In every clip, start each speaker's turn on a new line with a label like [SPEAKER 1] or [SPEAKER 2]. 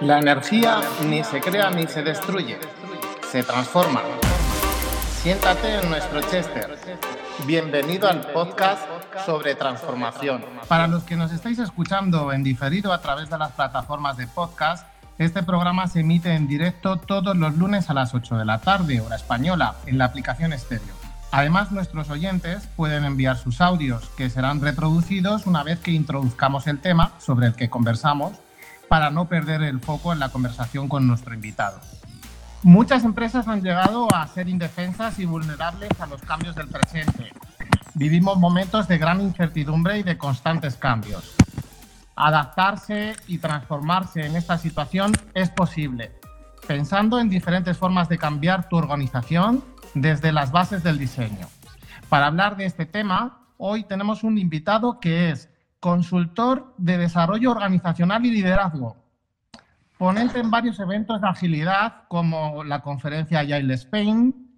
[SPEAKER 1] La energía ni se crea ni se destruye, se transforma. Siéntate en nuestro Chester. Bienvenido al podcast sobre transformación. Para los que nos estáis escuchando en diferido a través de las plataformas de podcast, este programa se emite en directo todos los lunes a las 8 de la tarde, hora española, en la aplicación Estéreo. Además, nuestros oyentes pueden enviar sus audios, que serán reproducidos una vez que introduzcamos el tema sobre el que conversamos, para no perder el foco en la conversación con nuestro invitado. Muchas empresas han llegado a ser indefensas y vulnerables a los cambios del presente. Vivimos momentos de gran incertidumbre y de constantes cambios. Adaptarse y transformarse en esta situación es posible, pensando en diferentes formas de cambiar tu organización desde las bases del diseño. Para hablar de este tema, hoy tenemos un invitado que es consultor de desarrollo organizacional y liderazgo, ponente en varios eventos de agilidad como la conferencia Agile Spain,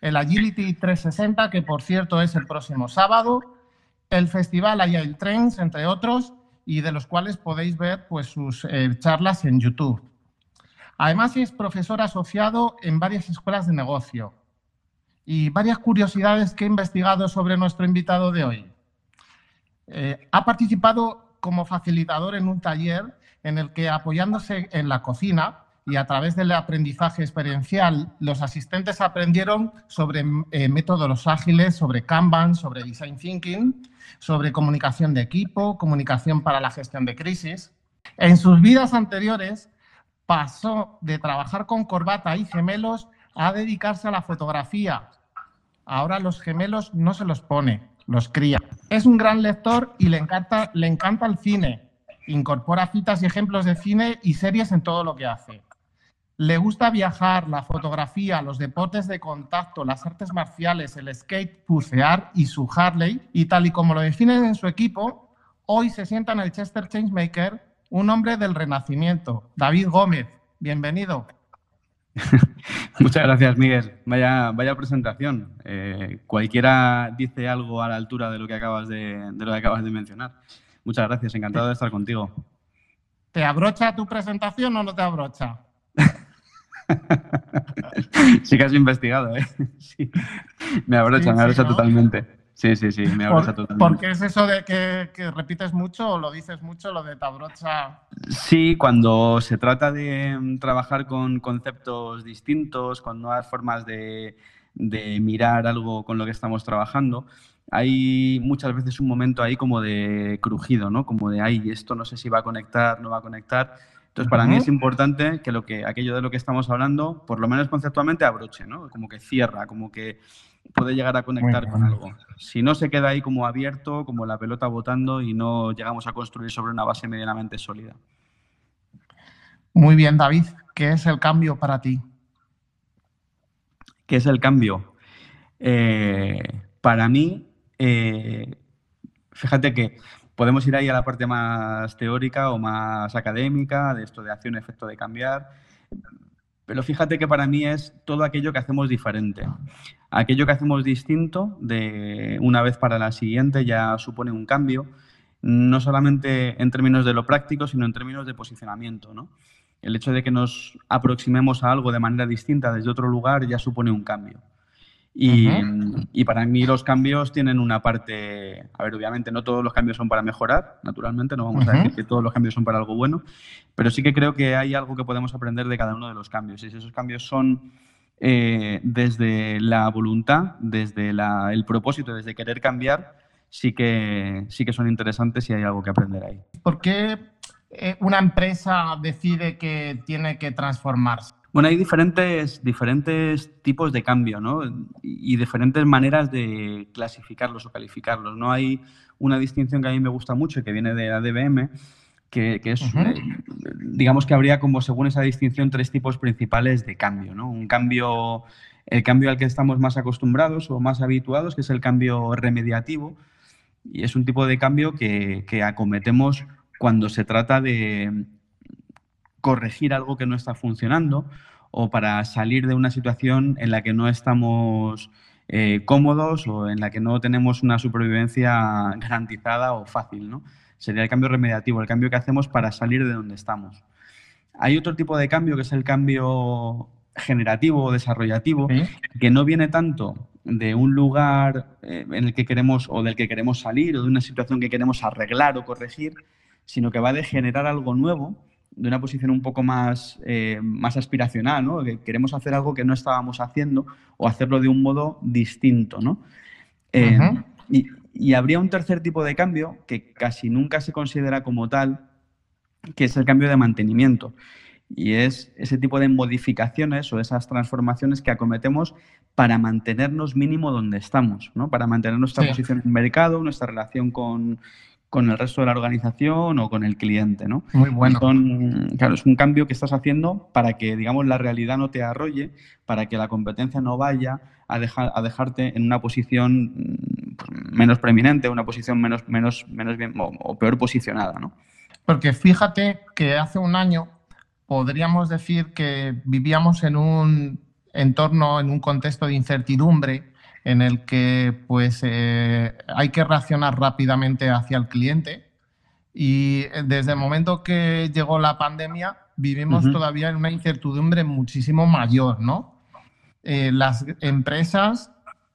[SPEAKER 1] el Agility 360, que por cierto es el próximo sábado, el Festival Agile Trends, entre otros, y de los cuales podéis ver pues, sus eh, charlas en YouTube. Además es profesor asociado en varias escuelas de negocio, y varias curiosidades que he investigado sobre nuestro invitado de hoy. Eh, ha participado como facilitador en un taller en el que apoyándose en la cocina y a través del aprendizaje experiencial, los asistentes aprendieron sobre eh, métodos ágiles, sobre Kanban, sobre Design Thinking, sobre comunicación de equipo, comunicación para la gestión de crisis. En sus vidas anteriores pasó de trabajar con corbata y gemelos a dedicarse a la fotografía, Ahora los gemelos no se los pone, los cría. Es un gran lector y le encanta, le encanta el cine. Incorpora citas y ejemplos de cine y series en todo lo que hace. Le gusta viajar, la fotografía, los deportes de contacto, las artes marciales, el skate, bucear y su Harley. Y tal y como lo definen en su equipo, hoy se sienta en el Chester Changemaker un hombre del renacimiento, David Gómez. Bienvenido.
[SPEAKER 2] Muchas gracias, Miguel. Vaya, vaya presentación. Eh, cualquiera dice algo a la altura de lo que acabas de, lo que acabas de mencionar. Muchas gracias, encantado de estar contigo.
[SPEAKER 1] ¿Te abrocha tu presentación o no te abrocha?
[SPEAKER 2] sí que has investigado, ¿eh? Sí. Me abrocha, me abrocha totalmente. Sí, sí, sí, me abrocha totalmente.
[SPEAKER 1] ¿Por qué es eso de que, repites mucho o lo dices mucho, lo de tabrocha?
[SPEAKER 2] Sí, cuando se trata de mm, trabajar con conceptos distintos, con nuevas formas de, mirar algo con lo que estamos trabajando, hay muchas veces un momento ahí como de crujido, ¿no? Como de, ay, esto no sé si va a conectar, no va a conectar. Entonces, para mí es importante que, lo que aquello de lo que estamos hablando, por lo menos conceptualmente, abroche, ¿no? Como que cierra, como que puede llegar a conectar con algo. Si no se queda ahí como abierto, como la pelota botando y no llegamos a construir sobre una base medianamente sólida.
[SPEAKER 1] Muy bien, David. ¿Qué es el cambio para ti?
[SPEAKER 2] ¿Qué es el cambio? Eh, para mí, eh, fíjate que podemos ir ahí a la parte más teórica o más académica de esto de acción, efecto de cambiar. Pero fíjate que para mí es todo aquello que hacemos diferente. Aquello que hacemos distinto de una vez para la siguiente ya supone un cambio, no solamente en términos de lo práctico, sino en términos de posicionamiento. ¿no? El hecho de que nos aproximemos a algo de manera distinta desde otro lugar ya supone un cambio. Y, para mí los cambios tienen una parte, a ver, obviamente no todos los cambios son para mejorar, naturalmente, no vamos a decir que todos los cambios son para algo bueno, pero sí que creo que hay algo que podemos aprender de cada uno de los cambios. Y si esos cambios son eh, desde la voluntad, desde el propósito, desde querer cambiar, sí que, sí que son interesantes y hay algo que aprender ahí.
[SPEAKER 1] ¿Por qué eh, una empresa decide que tiene que transformarse?
[SPEAKER 2] Bueno, hay diferentes, diferentes tipos de cambio, ¿no? Y diferentes maneras de clasificarlos o calificarlos. No hay una distinción que a mí me gusta mucho y que viene de ADBM, que, que es, eh, digamos que habría como según esa distinción tres tipos principales de cambio, ¿no? Un cambio, el cambio al que estamos más acostumbrados o más habituados, que es el cambio remediativo, y es un tipo de cambio que, que acometemos cuando se trata de corregir algo que no está funcionando o para salir de una situación en la que no estamos eh, cómodos o en la que no tenemos una supervivencia garantizada o fácil. ¿no? Sería el cambio remediativo, el cambio que hacemos para salir de donde estamos. Hay otro tipo de cambio que es el cambio generativo o desarrollativo, que no viene tanto de un lugar eh, en el que queremos o del que queremos salir o de una situación que queremos arreglar o corregir, sino que va de generar algo nuevo de una posición un poco más, eh, más aspiracional, ¿no? Que queremos hacer algo que no estábamos haciendo o hacerlo de un modo distinto, ¿no? Eh, y, y, habría un tercer tipo de cambio que casi nunca se considera como tal, que es el cambio de mantenimiento. Y es ese tipo de modificaciones o esas transformaciones que acometemos para mantenernos mínimo donde estamos, ¿no? Para mantener nuestra posición en el mercado, nuestra relación con, el resto de la organización o con el cliente, ¿no?
[SPEAKER 1] Muy bueno.
[SPEAKER 2] claro, es un cambio que estás haciendo para que, digamos, la realidad no te arrolle, para que la competencia no vaya a, dejar, a dejarte en una posición mm, menos preeminente, una posición menos, menos, menos bien o peor posicionada, ¿no?
[SPEAKER 1] Porque fíjate que hace un año podríamos decir que vivíamos en un entorno, en un contexto de incertidumbre en el que pues eh, hay que reaccionar rápidamente hacia el cliente y eh, desde el momento que llegó la pandemia vivimos todavía en una incertidumbre muchísimo mayor, ¿no? Eh, las empresas,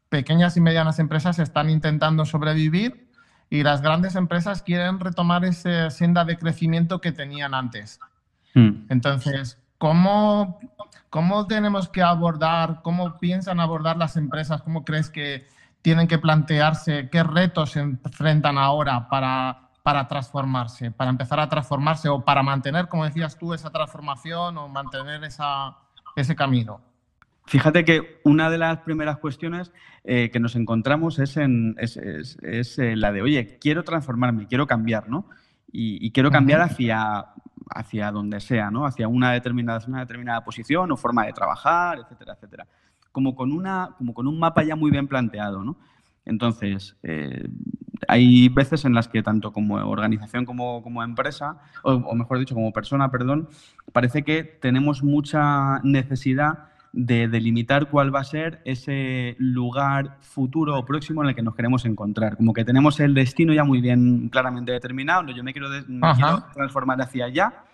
[SPEAKER 1] pequeñas y medianas empresas, están intentando sobrevivir y las grandes empresas quieren retomar esa senda de crecimiento que tenían antes. Mm. Entonces, ¿cómo, ¿cómo tenemos que abordar, cómo piensan abordar las empresas? ¿Cómo crees que tienen que plantearse qué retos se enfrentan ahora para, para transformarse, para empezar a transformarse o para mantener, como decías tú, esa transformación o mantener esa, ese camino?
[SPEAKER 2] Fíjate que una de las primeras cuestiones eh, que nos encontramos es, en, es, es, eh, la de, oye, quiero transformarme, quiero cambiar, ¿no? Y, quiero cambiar hacia hacia donde sea, ¿no? Hacia una determinada, una determinada posición o forma de trabajar, etcétera, etcétera. Como con, una, como con un mapa ya muy bien planteado, ¿no? Entonces, eh, hay veces en las que tanto como organización como, como empresa, o, mejor dicho, como persona, perdón, parece que tenemos mucha necesidad de delimitar cuál va a ser ese lugar futuro o próximo en el que nos queremos encontrar. Como que tenemos el destino ya muy bien claramente determinado, yo me quiero, transformar hacia allá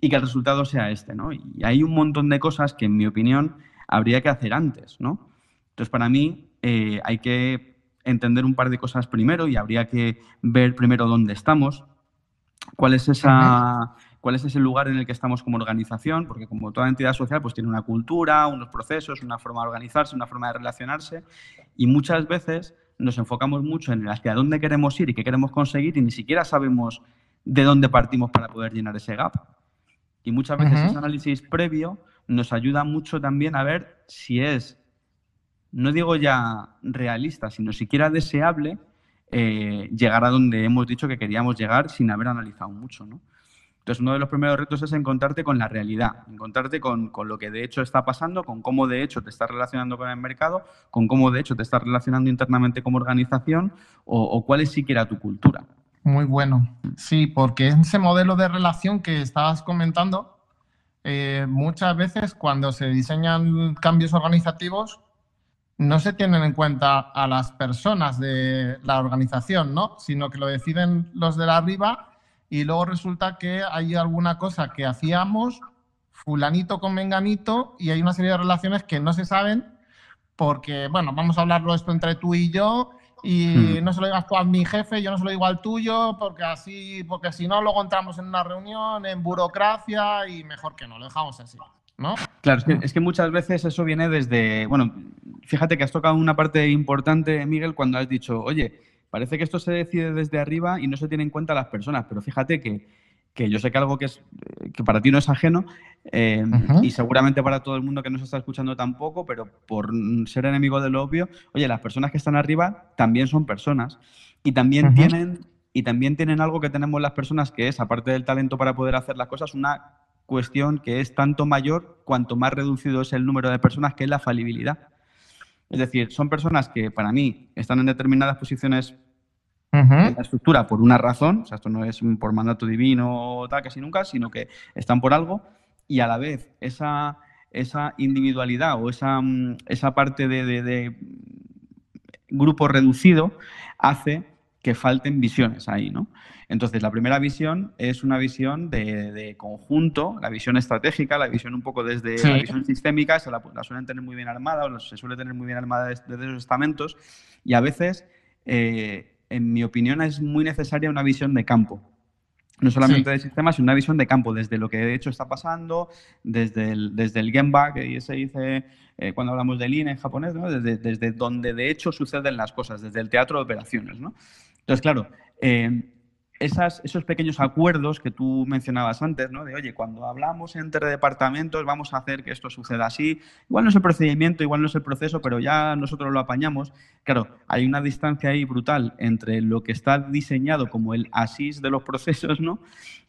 [SPEAKER 2] y que el resultado sea este, ¿no? Y hay un montón de cosas que, en mi opinión, habría que hacer antes, ¿no? Entonces, para mí, eh, hay que entender un par de cosas primero y habría que ver primero dónde estamos, cuál es esa cuál es ese lugar en el que estamos como organización, porque como toda entidad social pues tiene una cultura, unos procesos, una forma de organizarse, una forma de relacionarse y muchas veces nos enfocamos mucho en hacia dónde queremos ir y qué queremos conseguir y ni siquiera sabemos de dónde partimos para poder llenar ese gap. Y muchas veces ese análisis previo nos ayuda mucho también a ver si es, no digo ya realista, sino siquiera deseable eh, llegar a donde hemos dicho que queríamos llegar sin haber analizado mucho, ¿no? Entonces, uno de los primeros retos es encontrarte con la realidad, encontrarte con, lo que de hecho está pasando, con cómo de hecho te estás relacionando con el mercado, con cómo de hecho te estás relacionando internamente como organización o, cuál es siquiera tu cultura.
[SPEAKER 1] Muy bueno. Sí, porque ese modelo de relación que estabas comentando, eh, muchas veces cuando se diseñan cambios organizativos, no se tienen en cuenta a las personas de la organización, ¿no? Sino que lo deciden los de la arriba y luego resulta que hay alguna cosa que hacíamos fulanito con menganito y hay una serie de relaciones que no se saben porque, bueno, vamos a hablarlo esto entre tú y yo y hmm. no se lo digas tú a mi jefe, yo no se lo digo al tuyo, porque así, porque si no, luego entramos en una reunión, en burocracia y mejor que no, lo dejamos así. ¿No?
[SPEAKER 2] Claro, es que, es que, muchas veces eso viene desde, bueno, fíjate que has tocado una parte importante, Miguel, cuando has dicho, oye, Parece que esto se decide desde arriba y no se tiene en cuenta las personas, pero fíjate que, yo sé que algo que, es, que para ti no es ajeno em, y seguramente para todo el mundo que nos está escuchando tampoco, pero por ser enemigo de lo obvio, oye, las personas que están arriba también son personas y también tienen y también tienen algo que tenemos las personas que es, aparte del talento para poder hacer las cosas, una cuestión que es tanto mayor cuanto más reducido es el número de personas, que es la falibilidad. Es decir, son personas que para mí están en determinadas posiciones la estructura por una razón, o sea, esto no es por mandato divino o tal, casi nunca, sino que están por algo y a la vez esa, esa individualidad o esa, mm, esa parte de, grupo reducido hace que falten visiones ahí, ¿no? Entonces, la primera visión es una visión de, conjunto, la visión estratégica, la visión un poco desde la visión sistémica, se la, suelen tener muy bien armada, o se suele tener muy bien armada desde, esos estamentos, y a veces, eh, en mi opinión, es muy necesaria una visión de campo. No solamente de sistemas, sino una visión de campo, desde lo que de hecho está pasando, desde el, desde el Genba, que se dice eh, cuando hablamos de Lean en japonés, ¿no? desde, desde, donde de hecho suceden las cosas, desde el teatro de operaciones. ¿no? Entonces, claro, eh, esas, esos pequeños acuerdos que tú mencionabas antes, ¿no? De, oye, cuando hablamos entre departamentos vamos a hacer que esto suceda así. Igual no es el procedimiento, igual no es el proceso, pero ya nosotros lo apañamos. Claro, hay una distancia ahí brutal entre lo que está diseñado como el asís de los procesos, ¿no?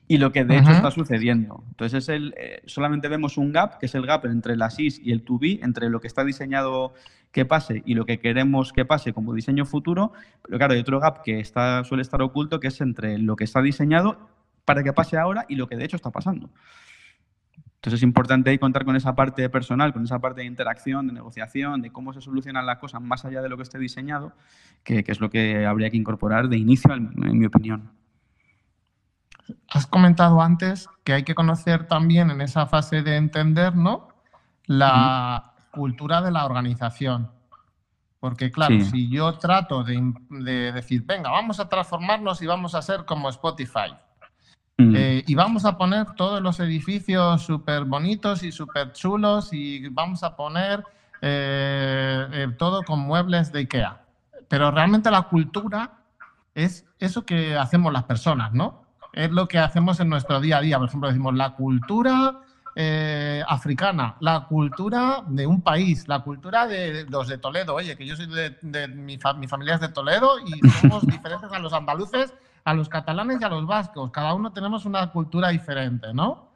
[SPEAKER 2] Y lo que de hecho está sucediendo. Entonces, es el, eh, solamente vemos un gap, que es el gap entre la SIS y el to be, entre lo que está diseñado que pase y lo que queremos que pase como diseño futuro. Pero claro, hay otro gap que está, suele estar oculto, que es entre lo que está diseñado para que pase ahora y lo que de hecho está pasando. Entonces es importante ahí contar con esa parte personal, con esa parte de interacción, de negociación, de cómo se solucionan las cosas más allá de lo que esté diseñado, que, que es lo que habría que incorporar de inicio, en mi opinión.
[SPEAKER 1] Has comentado antes que hay que conocer también en esa fase de entender, ¿no? La cultura de la organización. Porque claro, si yo trato de, decir, venga, vamos a transformarnos y vamos a ser como Spotify. Eh, y vamos a poner todos los edificios súper bonitos y súper chulos y vamos a poner eh, eh, todo con muebles de IKEA. Pero realmente la cultura es eso que hacemos las personas, ¿no? Es lo que hacemos en nuestro día a día. Por ejemplo, decimos la cultura eh, africana, la cultura de un país, la cultura de los de Toledo. Oye, que yo soy de, mi, familia es de Toledo y somos diferentes a los andaluces, a los catalanes y a los vascos. Cada uno tenemos una cultura diferente, ¿no?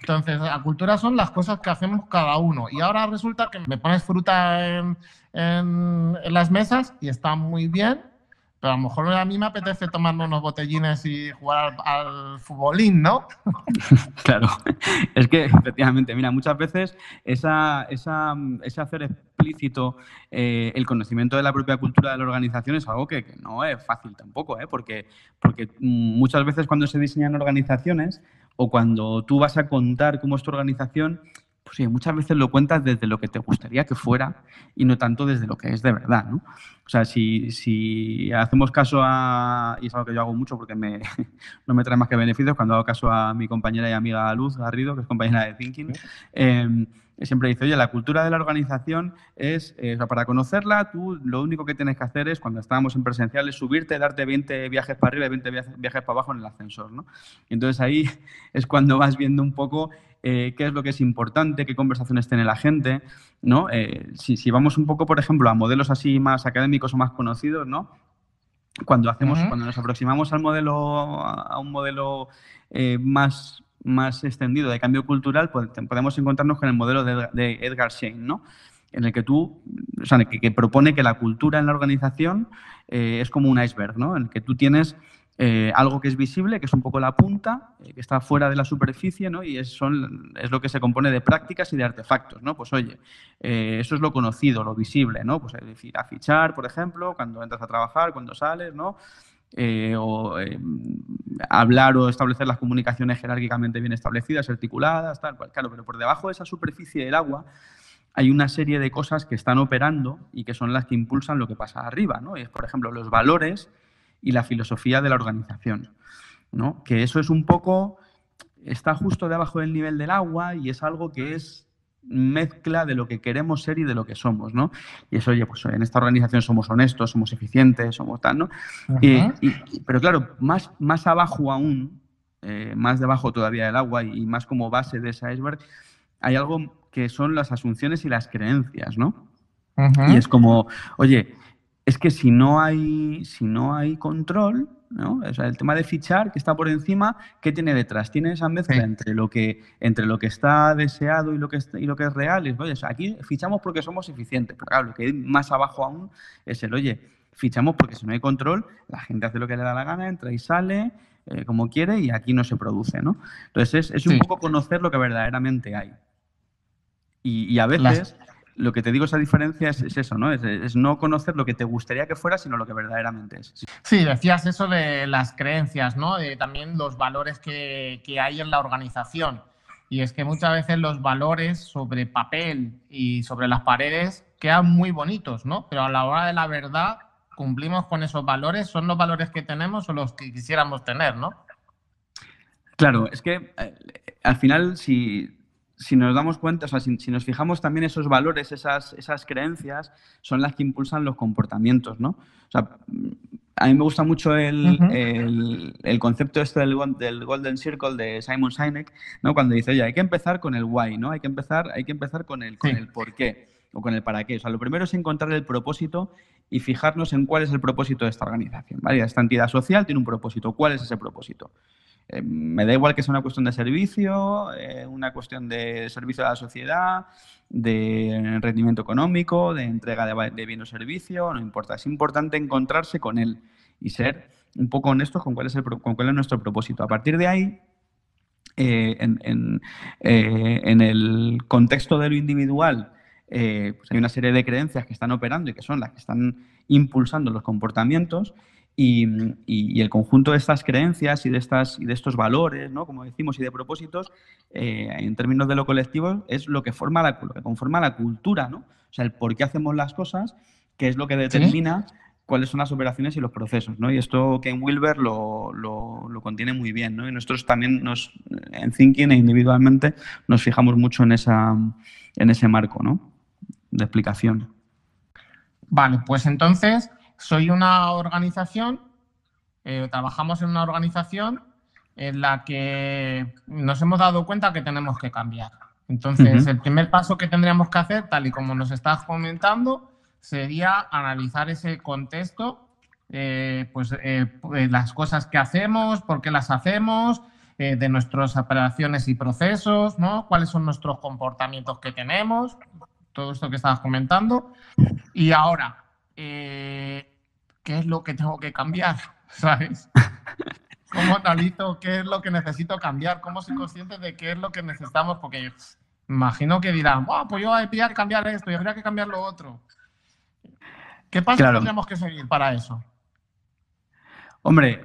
[SPEAKER 1] Entonces, la cultura son las cosas que hacemos cada uno. Y ahora resulta que me pones fruta en, en las mesas y está muy bien, pero a lo mejor a mí me apetece tomarme unos botellines y jugar al, futbolín, ¿no?
[SPEAKER 2] claro, es que efectivamente, mira, muchas veces ese hacer explícito eh, el conocimiento de la propia cultura de la organización es algo que, no es fácil tampoco, ¿eh? porque, porque muchas veces cuando se diseñan organizaciones o cuando tú vas a contar cómo es tu organización, pues sí, muchas veces lo cuentas desde lo que te gustaría que fuera y no tanto desde lo que es de verdad, ¿no? O sea, si, hacemos caso a, y es algo que yo hago mucho porque me, no me trae más que beneficios, cuando hago caso a mi compañera y amiga Luz Garrido, que es compañera de Thinking, eh, siempre dice, oye, la cultura de la organización es, eh, o sea, para conocerla, tú lo único que tienes que hacer es, cuando estábamos en presencial, es subirte, darte 20 viajes para arriba y 20 viajes para abajo en el ascensor, ¿no? Y entonces ahí es cuando vas viendo un poco eh, qué es lo que es importante, qué conversaciones tiene la gente, ¿no? Eh, si, si, vamos un poco, por ejemplo, a modelos así más académicos o más conocidos, ¿no? Cuando hacemos, cuando nos aproximamos al modelo, a un modelo más más extendido de cambio cultural, pues, podemos encontrarnos con el modelo de, Edgar Schein, ¿no? en el que tú, o sea, que, propone que la cultura en la organización eh, es como un iceberg, ¿no? en el que tú tienes eh, algo que es visible, que es un poco la punta, eh, que está fuera de la superficie, ¿no? y es, son, es lo que se compone de prácticas y de artefactos. ¿no? Pues oye, eso es lo conocido, lo visible, ¿no? pues es decir, a fichar, por ejemplo, cuando entras a trabajar, cuando sales, ¿no? Eh, o eh, hablar o establecer las comunicaciones jerárquicamente bien establecidas, articuladas, tal cual. Claro, pero por debajo de esa superficie del agua hay una serie de cosas que están operando y que son las que impulsan lo que pasa arriba, ¿no? Y es, por ejemplo, los valores y la filosofía de la organización, ¿no? Que eso es un poco, está justo debajo del nivel del agua y es algo que es mezcla de lo que queremos ser y de lo que somos, ¿no? Y eso, oye, pues en esta organización somos honestos, somos eficientes, somos tal, ¿no? pero claro, más, más abajo aún, eh, más debajo todavía del agua y más como base de ese iceberg, hay algo que son las asunciones y las creencias, ¿no? Y es como, oye, es que si no hay, si no hay control, ¿no? O sea, el tema de fichar, que está por encima, ¿qué tiene detrás? Tiene esa mezcla entre, lo que, entre lo que está deseado y lo que es, y lo que es real. Es, oye, aquí fichamos porque somos eficientes, pero claro, lo que hay más abajo aún es el, oye, fichamos porque si no hay control, la gente hace lo que le da la gana, entra y sale eh, como quiere y aquí no se produce, ¿no? Entonces es, un poco conocer lo que verdaderamente hay. Y, a veces lo que te digo, esa diferencia es, eso, ¿no? Es, no conocer lo que te gustaría que fuera, sino lo que verdaderamente es.
[SPEAKER 1] Sí, decías eso de las creencias, ¿no? De también los valores que, que hay en la organización. Y es que muchas veces los valores sobre papel y sobre las paredes quedan muy bonitos, ¿no? Pero a la hora de la verdad, cumplimos con esos valores, son los valores que tenemos o los que quisiéramos tener, ¿no?
[SPEAKER 2] Claro, es que eh, al final, si, si nos damos cuenta, o sea, si, nos fijamos también esos valores, esas, esas creencias, son las que impulsan los comportamientos, ¿no? O sea, a mí me gusta mucho el, el, concepto este del, del, Golden Circle de Simon Sinek, ¿no? Cuando dice, oye, hay que empezar con el why, ¿no? Hay que empezar, hay que empezar con el, con el por qué o con el para qué. O sea, lo primero es encontrar el propósito y fijarnos en cuál es el propósito de esta organización, ¿vale? Esta entidad social tiene un propósito. ¿Cuál es ese propósito? Eh, me da igual que sea una cuestión de servicio, eh, una cuestión de servicio a la sociedad, de rendimiento económico, de entrega de, de bien o servicio, no importa. Es importante encontrarse con él y ser un poco honestos con cuál es, el, con cuál es nuestro propósito. A partir de ahí, eh, en, el contexto de lo individual, pues hay una serie de creencias que están operando y que son las que están impulsando los comportamientos y, el conjunto de estas creencias y de, estas, y de estos valores, ¿no? como decimos, y de propósitos, eh, en términos de lo colectivo, es lo que, forma la, que conforma la cultura, ¿no? O sea, el por qué hacemos las cosas, que es lo que determina cuáles son las operaciones y los procesos, ¿no? Y esto Ken Wilber lo, lo, lo, contiene muy bien, ¿no? Y nosotros también nos, en Thinking e individualmente nos fijamos mucho en, esa, en ese marco, ¿no? De explicación.
[SPEAKER 1] Vale, pues entonces soy una organización, eh, trabajamos en una organización en la que nos hemos dado cuenta que tenemos que cambiar. Entonces, el primer paso que tendríamos que hacer, tal y como nos estás comentando, sería analizar ese contexto, eh, pues eh, las cosas que hacemos, por qué las hacemos, de nuestras operaciones y procesos, ¿no? Cuáles son nuestros comportamientos que tenemos, todo esto que estabas comentando. Y ahora, qué es lo que tengo que cambiar, ¿sabes? ¿Cómo analizo qué es lo que necesito cambiar? ¿Cómo soy consciente de qué es lo que necesitamos? Porque imagino que dirán, pues yo habría que cambiar esto y habría que cambiar lo otro. ¿Qué pasos tendríamos que seguir para eso?
[SPEAKER 2] Hombre,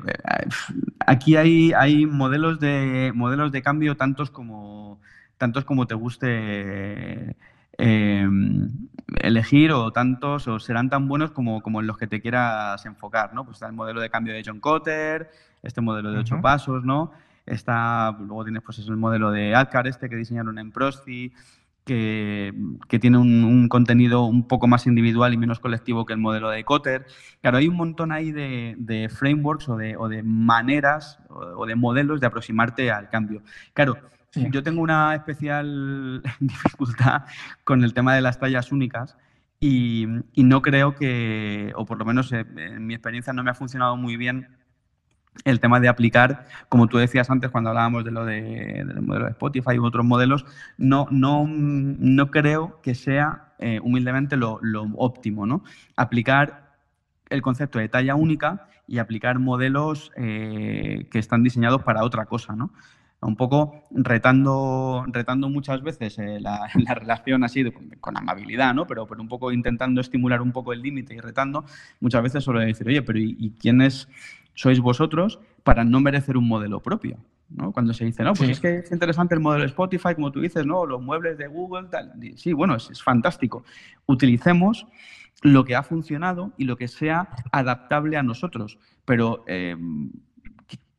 [SPEAKER 2] aquí hay, hay modelos, de, modelos de cambio tantos como, tantos como te guste Em, elegir o tantos o serán tan buenos como, como en los que te quieras enfocar, ¿no? Pues está el modelo de cambio de John Cotter, este modelo de ocho pasos, ¿no? Está, luego tienes pues el modelo de Adcar, este que diseñaron en Prosty, que, que, tiene un, contenido un poco más individual y menos colectivo que el modelo de Cotter. Claro, hay un montón ahí de, de frameworks o de, o de maneras o, de modelos de aproximarte al cambio. Claro, yo tengo una especial dificultad con el tema de las tallas únicas y, no creo que, o por lo menos eh, en mi experiencia no me ha funcionado muy bien el tema de aplicar, como tú decías antes cuando hablábamos de lo de, del modelo de Spotify u otros modelos, no, no, no creo que sea eh, humildemente lo, óptimo, ¿no? Aplicar el concepto de talla única y aplicar modelos eh, que están diseñados para otra cosa, ¿no? Un poco retando, retando muchas veces eh, la, relación así con, amabilidad, ¿no? Pero, pero un poco intentando estimular un poco el límite y retando, muchas veces suelo decir, oye, pero ¿y, quiénes sois vosotros para no merecer un modelo propio? ¿no? Cuando se dice, no, pues es que es interesante el modelo Spotify, como tú dices, ¿no? Los muebles de Google, tal. Sí, bueno, es, es fantástico. Utilicemos lo que ha funcionado y lo que sea adaptable a nosotros. Pero eh,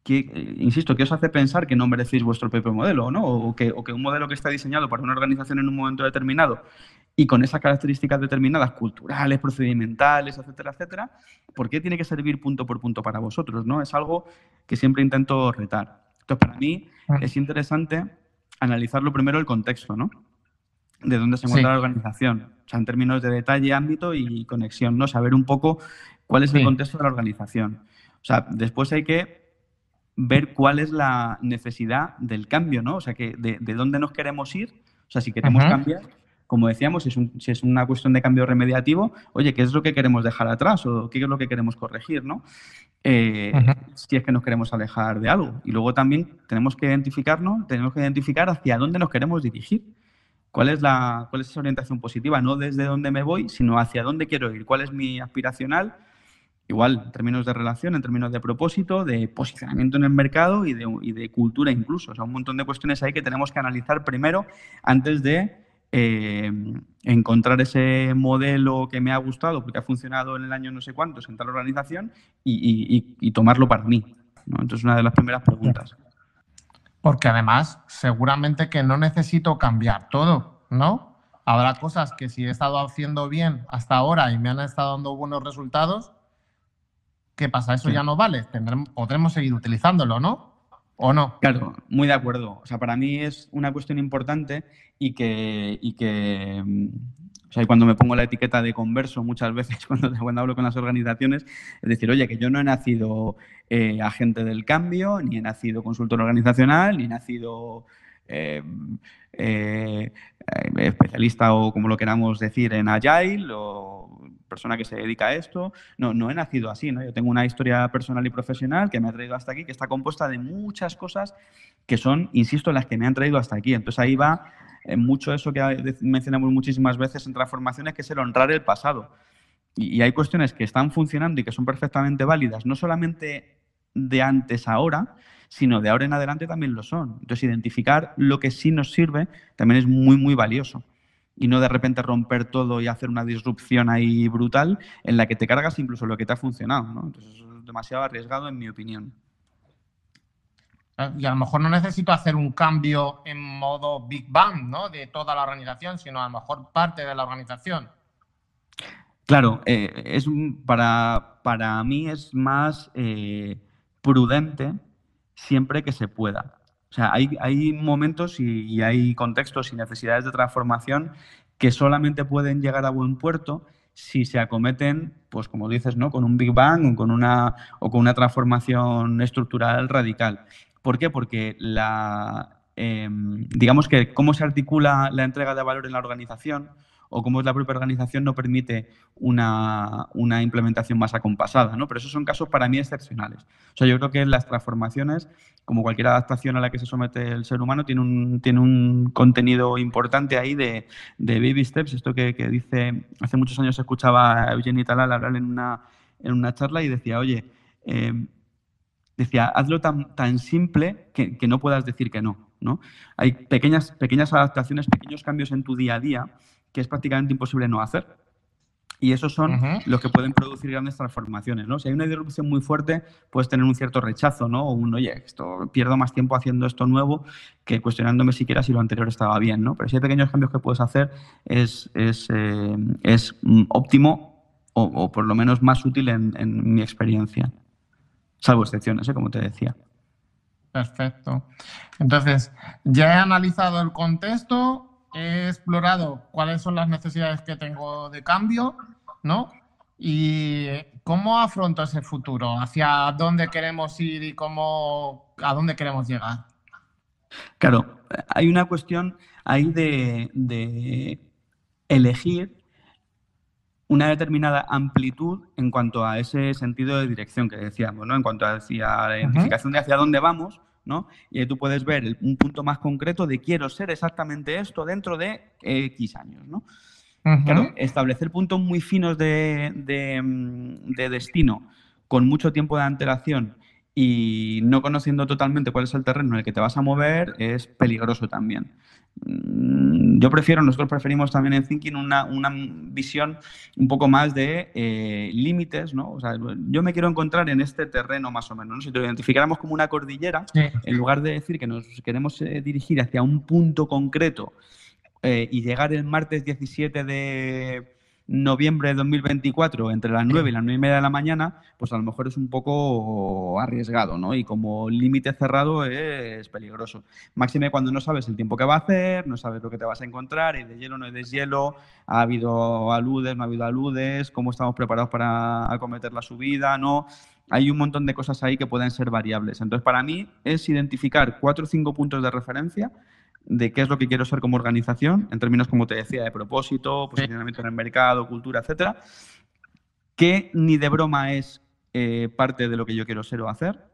[SPEAKER 2] que, insisto, ¿qué os hace pensar que no merecéis vuestro propio modelo, ¿no? O que, o que, un modelo que está diseñado para una organización en un momento determinado y con esas características determinadas, culturales, procedimentales, etcétera, etcétera, ¿por qué tiene que servir punto por punto para vosotros, no? Es algo que siempre intento retar. Entonces, para mí es interesante analizarlo primero el contexto, ¿no? De dónde se encuentra la organización. O sea, en términos de detalle, ámbito y conexión, ¿no? Saber un poco cuál es el contexto de la organización. O sea, después hay que ver cuál es la necesidad del cambio, ¿no? O sea, que de, dónde nos queremos ir, o sea, si queremos cambiar, como decíamos, si es, una cuestión de cambio remediativo, oye, ¿qué es lo que queremos dejar atrás o qué es lo que queremos corregir, ¿no? Eh, si es que nos queremos alejar de algo. Y luego también tenemos que identificarnos, tenemos que identificar hacia dónde nos queremos dirigir. ¿Cuál es, la, ¿Cuál es esa orientación positiva? No desde dónde me voy, sino hacia dónde quiero ir. ¿Cuál es mi aspiracional? Igual, en términos de relación, en términos de propósito, de posicionamiento en el mercado y de, y de cultura incluso. O sea, un montón de cuestiones ahí que tenemos que analizar primero antes de eh, encontrar ese modelo que me ha gustado porque ha funcionado en el año no sé cuántos en tal organización y, tomarlo para mí. Entonces, una de las primeras preguntas.
[SPEAKER 1] Porque además, seguramente que no necesito cambiar todo, ¿no? Habrá cosas que si he estado haciendo bien hasta ahora y me han estado dando buenos resultados, ¿qué pasa? Eso ya no vale. Tendremos, podremos seguir utilizándolo, ¿no? ¿O no?
[SPEAKER 2] Claro, muy de acuerdo. O sea, para mí es una cuestión importante y que, y que mm, o sea, cuando me pongo la etiqueta de converso muchas veces cuando, cuando hablo con las organizaciones, es decir, oye, que yo no he nacido eh, agente del cambio, ni he nacido consultor organizacional, ni he nacido eh, eh, especialista o como lo queramos decir en Agile o persona que se dedica a esto. No, no he nacido así, ¿no? Yo tengo una historia personal y profesional que me ha traído hasta aquí, que está compuesta de muchas cosas que son, insisto, las que me han traído hasta aquí. Entonces ahí va mucho eso que mencionamos muchísimas veces en transformaciones, que es el honrar el pasado. Y, hay cuestiones que están funcionando y que son perfectamente válidas, no solamente de antes a ahora, sino de ahora en adelante también lo son. Entonces, identificar lo que sí nos sirve también es muy, muy valioso. Y no de repente romper todo y hacer una disrupción ahí brutal en la que te cargas incluso lo que te ha funcionado. ¿no? Entonces, es demasiado arriesgado en mi opinión.
[SPEAKER 1] Y a lo mejor no necesito hacer un cambio en modo Big Bang, ¿no? De toda la organización, sino a lo mejor parte de la organización.
[SPEAKER 2] Claro, eh, es para, para, mí es más eh, prudente siempre que se pueda. O sea, hay, momentos y, y, hay contextos y necesidades de transformación que solamente pueden llegar a buen puerto si se acometen, pues como dices, ¿no? Con un Big Bang o con una, o con una transformación estructural radical. ¿Por qué? Porque la, em, digamos que cómo se articula la entrega de valor en la organización o cómo la propia organización no permite una, implementación más acompasada, ¿no? Pero esos son casos para mí excepcionales. O sea, yo creo que las transformaciones, como cualquier adaptación a la que se somete el ser humano, tiene un, tiene un contenido importante ahí de, baby steps. Esto que, dice, hace muchos años escuchaba a Eugenie Talal hablar en una, en una charla y decía, oye, em, decía, hazlo tan, tan simple que, no puedas decir que no, no. Hay pequeñas, pequeñas adaptaciones, pequeños cambios en tu día a día que es prácticamente imposible no hacer. Y esos son los que pueden producir grandes transformaciones, ¿no? Si hay una disrupción muy fuerte, puedes tener un cierto rechazo, ¿no? O un, oye, esto, pierdo más tiempo haciendo esto nuevo que cuestionándome siquiera si lo anterior estaba bien, ¿no? Pero si hay pequeños cambios que puedes hacer, es, es, eh, es óptimo o, por lo menos más útil en, en mi experiencia salvo excepciones, ¿eh? como te decía.
[SPEAKER 1] Perfecto. Entonces, ya he analizado el contexto, he explorado cuáles son las necesidades que tengo de cambio, ¿no? Y cómo afronto ese futuro, hacia dónde queremos ir y cómo, a dónde queremos llegar.
[SPEAKER 2] Claro, hay una cuestión ahí de, de elegir una determinada amplitud en cuanto a ese sentido de dirección que decíamos, ¿no? En cuanto a, la identificación de hacia dónde vamos, ¿no? Y tú puedes ver un punto más concreto de quiero ser exactamente esto dentro de X años, ¿no? Claro, establecer puntos muy finos de, de, destino con mucho tiempo de antelación y no conociendo totalmente cuál es el terreno en el que te vas a mover es peligroso también. Mm, yo prefiero, nosotros preferimos también en Thinking una, una visión un poco más de eh, límites, ¿no? O sea, yo me quiero encontrar en este terreno más o menos, ¿no? Si lo identificáramos como una cordillera, en lugar de decir que nos queremos eh, dirigir hacia un punto concreto eh, y llegar el martes 17 de noviembre de 2024 entre las 9 y las 9 y media de la mañana, pues a lo mejor es un poco arriesgado, ¿no? Y como límite cerrado es peligroso. Máxime cuando no sabes el tiempo que va a hacer, no sabes lo que te vas a encontrar, hay de hielo, no hay deshielo, ha habido aludes, no ha habido aludes, cómo estamos preparados para acometer la subida, ¿no? Hay un montón de cosas ahí que pueden ser variables. Entonces, para mí es identificar cuatro o cinco puntos de referencia de qué es lo que quiero ser como organización, en términos, como te decía, de propósito, posicionamiento en el mercado, cultura, etcétera, que ni de broma es eh, parte de lo que yo quiero ser o hacer,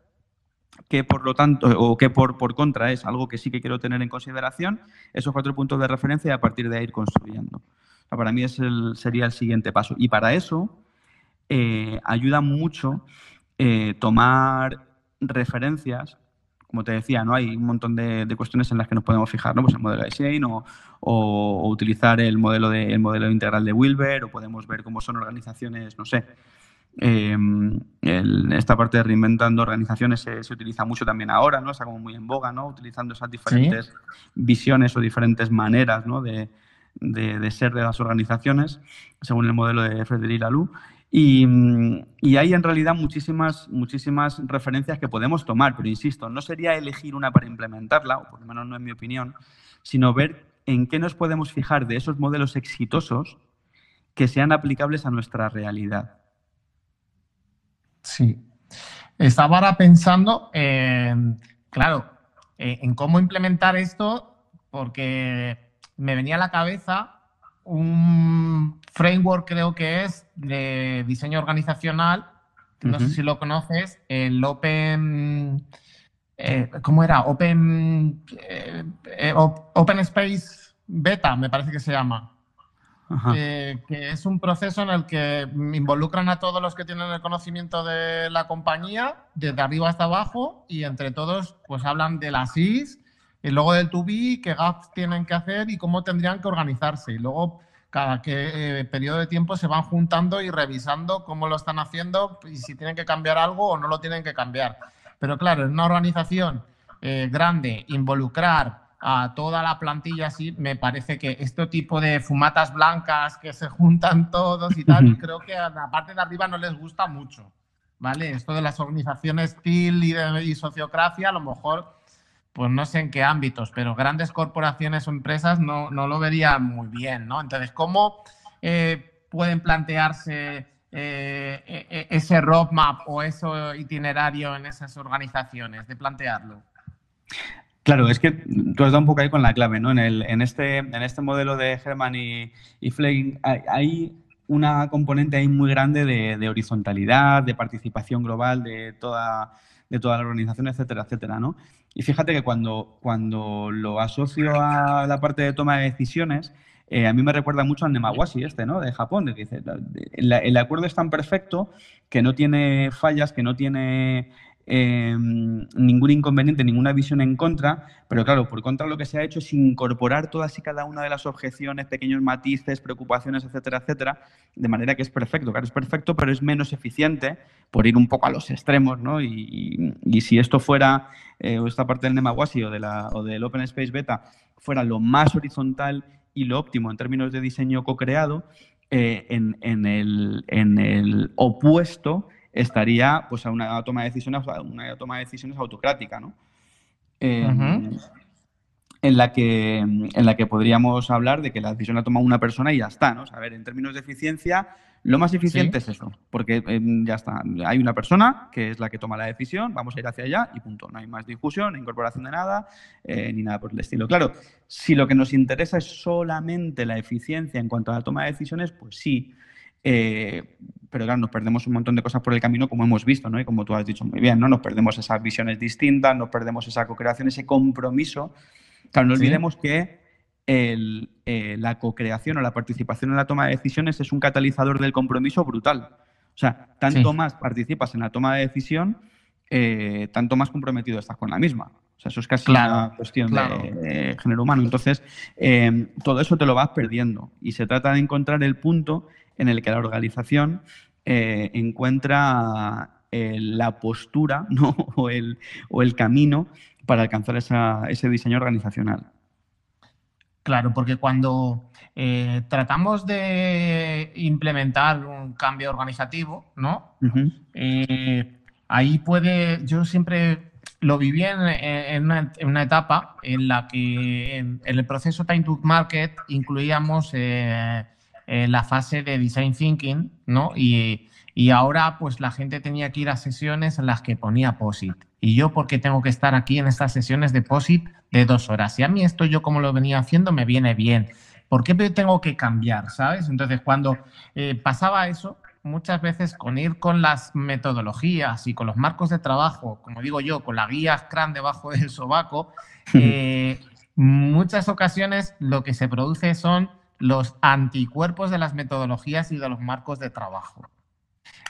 [SPEAKER 2] que por lo tanto, o que por, por contra es algo que sí que quiero tener en consideración, esos cuatro puntos de referencia y a partir de ahí ir construyendo. para mí es el, sería el siguiente paso. Y para eso eh, ayuda mucho eh, tomar referencias como te decía, ¿no? Hay un montón de, cuestiones en las que nos podemos fijar, ¿no? Pues el modelo de Shane o, utilizar el modelo, de, modelo integral de Wilber o podemos ver cómo son organizaciones, no sé. Em, esta parte de reinventando organizaciones se, utiliza mucho también ahora, ¿no? Está como muy en boga, ¿no? Utilizando esas diferentes visiones o diferentes maneras, ¿no? De, de, ser de las organizaciones, según el modelo de Frederic Laloux. Y, hay en realidad muchísimas, muchísimas referencias que podemos tomar, pero insisto, no sería elegir una para implementarla, o por lo menos no en mi opinión, sino ver en qué nos podemos fijar de esos modelos exitosos que sean aplicables a nuestra realidad.
[SPEAKER 1] Sí. Estaba ahora pensando, claro, eh, en cómo implementar esto, porque me venía a la cabeza un framework, creo que es, de diseño organizacional. No sé si lo conoces, el Open. Eh, ¿Cómo era? Open. Eh, eh, Open Space Beta, me parece que se llama. que es un proceso en el que involucran a todos los que tienen el conocimiento de la compañía, desde arriba hasta abajo, y entre todos, pues hablan de las IS y luego del to be, qué gaps tienen que hacer y cómo tendrían que organizarse. Y luego cada que, eh, periodo de tiempo se van juntando y revisando cómo lo están haciendo y si tienen que cambiar algo o no lo tienen que cambiar. Pero claro, en una organización eh, grande, involucrar a toda la plantilla así, me parece que este tipo de fumatas blancas que se juntan todos y tal, creo que a la parte de arriba no les gusta mucho. ¿Vale? Esto de las organizaciones TIL y, y sociocracia, a lo mejor pues no sé en qué ámbitos, pero grandes corporaciones o empresas no, lo verían muy bien, ¿no? Entonces, ¿cómo eh, pueden plantearse eh, e, e, ese roadmap o ese itinerario en esas organizaciones, de plantearlo?
[SPEAKER 2] Claro, es que tú has dado un poco ahí con la clave, ¿no? En, el, en, este, en este modelo de Herman y, y hay, una componente ahí muy grande de, de horizontalidad, de participación global de toda de toda la organización, etcétera, etcétera, ¿no? Y fíjate que cuando, cuando lo asocio a la parte de toma de decisiones, eh, a mí me recuerda mucho al Nemawashi este, ¿no? De Japón, que dice, el, acuerdo es tan perfecto que no tiene fallas, que no tiene Em, ningún inconveniente, ninguna visión en contra, pero claro, por contra lo que se ha hecho es incorporar todas y cada una de las objeciones, pequeños matices, preocupaciones, etcétera, etcétera, de manera que es perfecto, claro, es perfecto, pero es menos eficiente por ir un poco a los extremos, ¿no? Y, si esto fuera, eh, esta parte del Nemawashi o, de o del Open Space Beta, fuera lo más horizontal y lo óptimo en términos de diseño co-creado, eh, en, en, el, en el opuesto estaría pues a una toma de decisiones, una toma de decisiones autocrática, ¿no? Em, en, la que, en la que podríamos hablar de que la decisión la toma una persona y ya está, ¿no? a ver, en términos de eficiencia, lo más eficiente es eso, porque em, ya está, hay una persona que es la que toma la decisión, vamos a ir hacia allá y punto. No hay más discusión, incorporación de nada, eh, ni nada por el estilo. Claro, si lo que nos interesa es solamente la eficiencia en cuanto a la toma de decisiones, pues sí. Eh, pero claro, nos perdemos un montón de cosas por el camino, como hemos visto, ¿no? Y como tú has dicho muy bien, ¿no? Nos perdemos esas visiones distintas, nos perdemos esa co-creación, ese compromiso. Claro, no olvidemos que el, eh, la co-creación o la participación en la toma de decisiones es un catalizador del compromiso brutal. O sea, tanto más participas en la toma de decisión, eh, tanto más comprometido estás con la misma. O sea, eso es casi una cuestión de género humano. Entonces, eh, todo eso te lo vas perdiendo. Y se trata de encontrar el punto en el que la organización eh, encuentra eh, la postura o, el, o, el, camino para alcanzar ese diseño organizacional.
[SPEAKER 1] Claro, porque cuando eh, tratamos de implementar un cambio organizativo, ¿no? ahí puede, yo siempre lo viví en, una, etapa en la que en, el proceso Time to Market incluíamos eh, la fase de design thinking, ¿no? Y, ahora pues la gente tenía que ir a sesiones en las que ponía POSIT. Y yo, ¿por qué tengo que estar aquí en estas sesiones de POSIT de dos horas? Y a mí esto yo como lo venía haciendo me viene bien. ¿Por qué tengo que cambiar, sabes? Entonces, cuando eh, pasaba eso, muchas veces con ir con las metodologías y con los marcos de trabajo, como digo yo, con la guía Scrum debajo del sobaco, eh, muchas ocasiones lo que se produce son los anticuerpos de las metodologías y de los marcos de trabajo.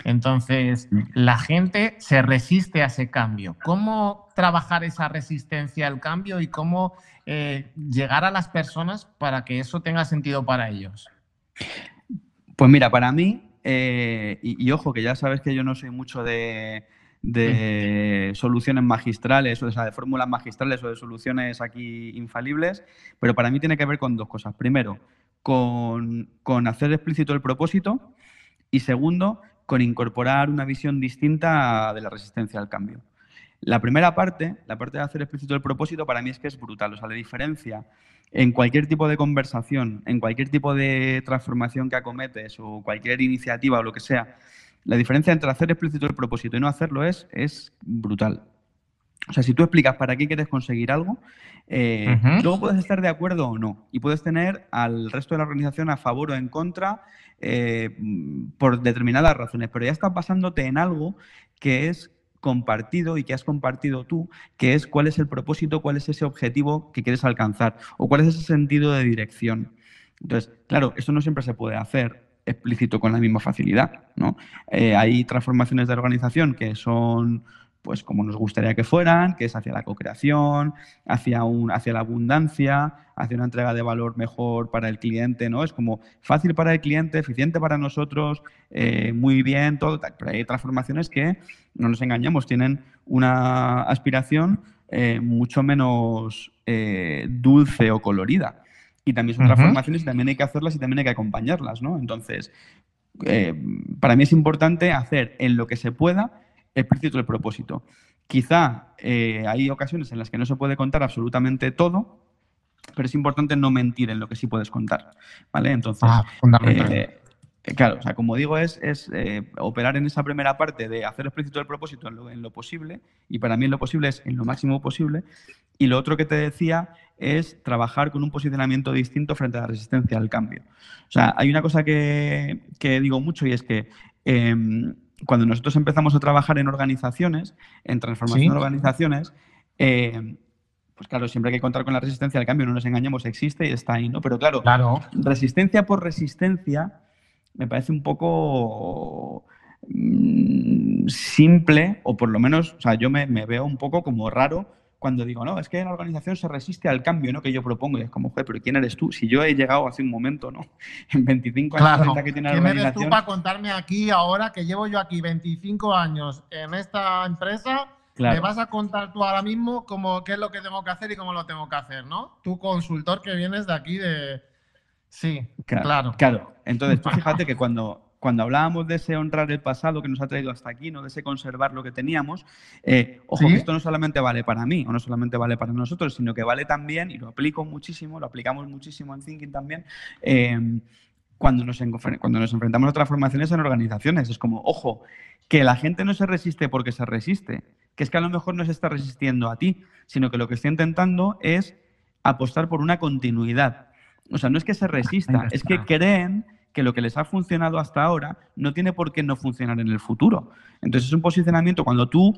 [SPEAKER 1] Entonces, la gente se resiste a ese cambio. ¿Cómo trabajar esa resistencia al cambio y cómo eh, llegar a las personas para que eso tenga sentido para ellos?
[SPEAKER 2] Pues mira, para mí, eh, y, ojo, que ya sabes que yo no soy mucho de, soluciones magistrales o de, de fórmulas magistrales o de soluciones aquí infalibles, pero para mí tiene que ver con dos cosas. Primero, con, hacer explícito el propósito y segundo, con incorporar una visión distinta de la resistencia al cambio. La primera parte, la parte de hacer explícito el propósito, para mí es que es brutal. O sea, la diferencia en cualquier tipo de conversación, en cualquier tipo de transformación que acometes o cualquier iniciativa o lo que sea, la diferencia entre hacer explícito el propósito y no hacerlo es, es brutal. O sea, si tú explicas para qué quieres conseguir algo, eh, luego puedes estar de acuerdo o no. Y puedes tener al resto de la organización a favor o en contra eh, por determinadas razones. Pero ya estás basándote en algo que es compartido y que has compartido tú, que es cuál es el propósito, cuál es ese objetivo que quieres alcanzar o cuál es ese sentido de dirección. Entonces, claro, eso no siempre se puede hacer explícito con la misma facilidad. ¿no? Eh, hay transformaciones de organización que son pues como nos gustaría que fueran, que es hacia la co-creación, hacia, un, hacia la abundancia, hacia una entrega de valor mejor para el cliente, ¿no? Es como fácil para el cliente, eficiente para nosotros, eh, muy bien, todo. Pero hay transformaciones que, no nos engañemos, tienen una aspiración eh, mucho menos eh, dulce o colorida. Y también son transformaciones y también hay que hacerlas y también hay que acompañarlas, ¿no? Entonces, para mí es importante hacer en lo que se pueda explícito el propósito. Quizá eh, hay ocasiones en las que no se puede contar absolutamente todo, pero es importante no mentir en lo que sí puedes contar. ¿Vale? Entonces, ah, eh, claro, o sea, como digo, es, es eh, operar en esa primera parte de hacer explícito el propósito en lo, en lo, posible, y para mí en lo posible es en lo máximo posible. Y lo otro que te decía es trabajar con un posicionamiento distinto frente a la resistencia al cambio. O sea, hay una cosa que, que digo mucho y es que em, cuando nosotros empezamos a trabajar en organizaciones, en transformación de organizaciones, eh, pues claro, siempre hay que contar con la resistencia al cambio, no nos engañemos, existe y está ahí, ¿no? Pero claro, resistencia por resistencia me parece un poco mm, simple, o por lo menos, o sea, yo me, me veo un poco como raro cuando digo, no, es que la organización se resiste al cambio ¿no? que yo propongo. Y es como, joder, pero ¿quién eres tú? Si yo he llegado hace un momento, ¿no? En 25 años
[SPEAKER 1] que tiene la ¿Quién eres tú para contarme aquí ahora que llevo yo aquí 25 años en esta empresa? Me vas a contar tú ahora mismo cómo, qué es lo que tengo que hacer y cómo lo tengo que hacer, ¿no? Tu consultor que vienes de aquí de... Sí, claro.
[SPEAKER 2] Claro. Entonces, tú fíjate que cuando, cuando hablábamos de ese honrar el pasado que nos ha traído hasta aquí, ¿no? de ese conservar lo que teníamos, eh, ojo, que esto no solamente vale para mí o no solamente vale para nosotros, sino que vale también, y lo aplico muchísimo, lo aplicamos muchísimo en Thinking también, eh, cuando, nos cuando nos enfrentamos a transformaciones en organizaciones. Es como, ojo, que la gente no se resiste porque se resiste, que es que a lo mejor no se está resistiendo a ti, sino que lo que está intentando es apostar por una continuidad. O sea, no es que se resista, es que creen que lo que les ha funcionado hasta ahora no tiene por qué no funcionar en el futuro. Entonces es un posicionamiento cuando tú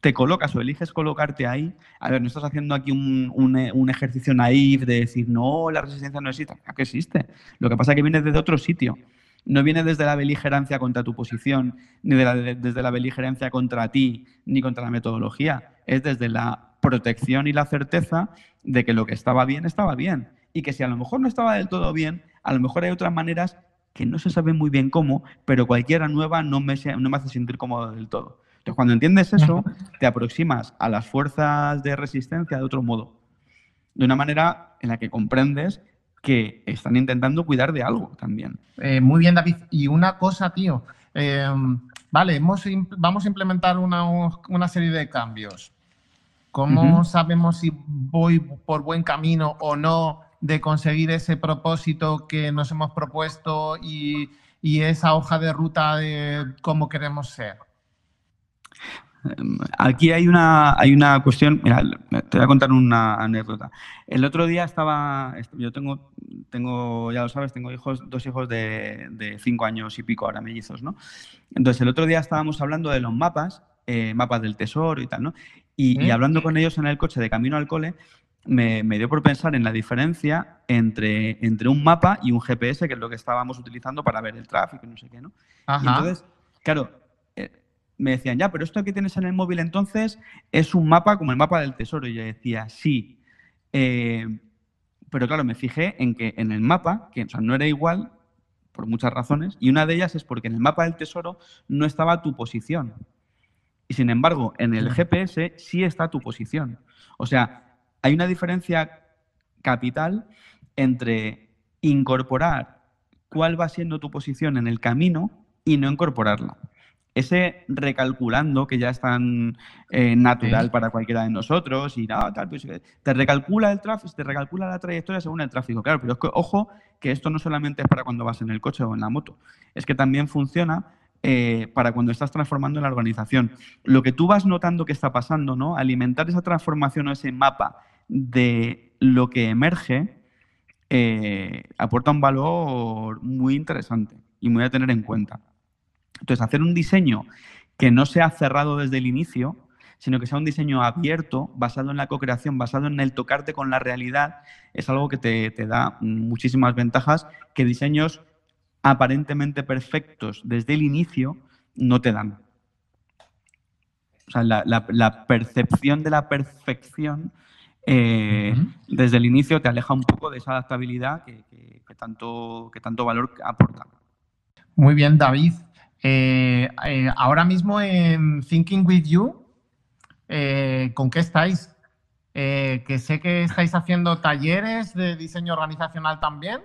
[SPEAKER 2] te colocas o eliges colocarte ahí, a ver, no estás haciendo aquí un, ejercicio naif de decir, no, la resistencia no existe, que existe. Lo que pasa es que viene desde otro sitio. No viene desde la beligerancia contra tu posición, ni desde la beligerancia contra ti, ni contra la metodología. Es desde la protección y la certeza de que lo que estaba bien estaba bien. Y que si a lo mejor no estaba del todo bien, a lo mejor hay otras maneras que no se sabe muy bien cómo, pero cualquiera nueva no me, no me hace sentir cómodo del todo. Entonces, cuando entiendes eso, te aproximas a las fuerzas de resistencia de otro modo, de una manera en la que comprendes que están intentando cuidar de algo también.
[SPEAKER 1] Eh, muy bien, David. Y una cosa, tío. Em, vale, vamos a implementar una, serie de cambios. ¿Cómo sabemos si voy por buen camino o no? De conseguir ese propósito que nos hemos propuesto y, esa hoja de ruta de cómo queremos ser?
[SPEAKER 2] Aquí hay una, hay una cuestión, mira, te voy a contar una anécdota. El otro día estaba, yo tengo tengo, ya lo sabes, tengo hijos, dos hijos de, cinco años y pico ahora, mellizos, ¿no? Entonces, el otro día estábamos hablando de los mapas, eh, mapas del tesoro y tal, ¿no? Y, hablando con ellos en el coche de camino al cole, me, dio por pensar en la diferencia entre, entre un mapa y un GPS, que es lo que estábamos utilizando para ver el tráfico y no sé qué, ¿no? Y entonces, claro, eh, me decían, ya, pero esto que tienes en el móvil entonces es un mapa como el mapa del tesoro. Y yo decía, sí. Eh, pero claro, me fijé en que en el mapa, que no era igual por muchas razones, y una de ellas es porque en el mapa del tesoro no estaba tu posición. Y sin embargo, en el GPS sí está tu posición. O sea, hay una diferencia capital entre incorporar cuál va siendo tu posición en el camino y no incorporarla ese recalculando que ya es tan eh, natural para cualquiera de nosotros y nada, tal, pues, eh, te recalcula el tráfico, te recalcula la trayectoria según el tráfico, claro, pero es que, ojo que esto no solamente es para cuando vas en el coche o en la moto, es que también funciona eh, para cuando estás transformando la organización. Lo que tú vas notando que está pasando, ¿no? Alimentar esa transformación o ese mapa de lo que emerge aporta un valor muy interesante y muy a tener en cuenta. Entonces, hacer un diseño que no sea cerrado desde el inicio, sino que sea un diseño abierto, basado en la co-creación, basado en el tocarte con la realidad, es algo que te, da muchísimas ventajas que diseños aparentemente perfectos desde el inicio no te dan. O sea, la, percepción de la perfección eh, desde el inicio te aleja un poco de esa adaptabilidad que, tanto, que tanto valor aporta.
[SPEAKER 1] Muy bien, David. Eh, eh, ahora mismo en Thinking With You, ¿con qué estáis? que sé que estáis haciendo talleres de diseño organizacional también.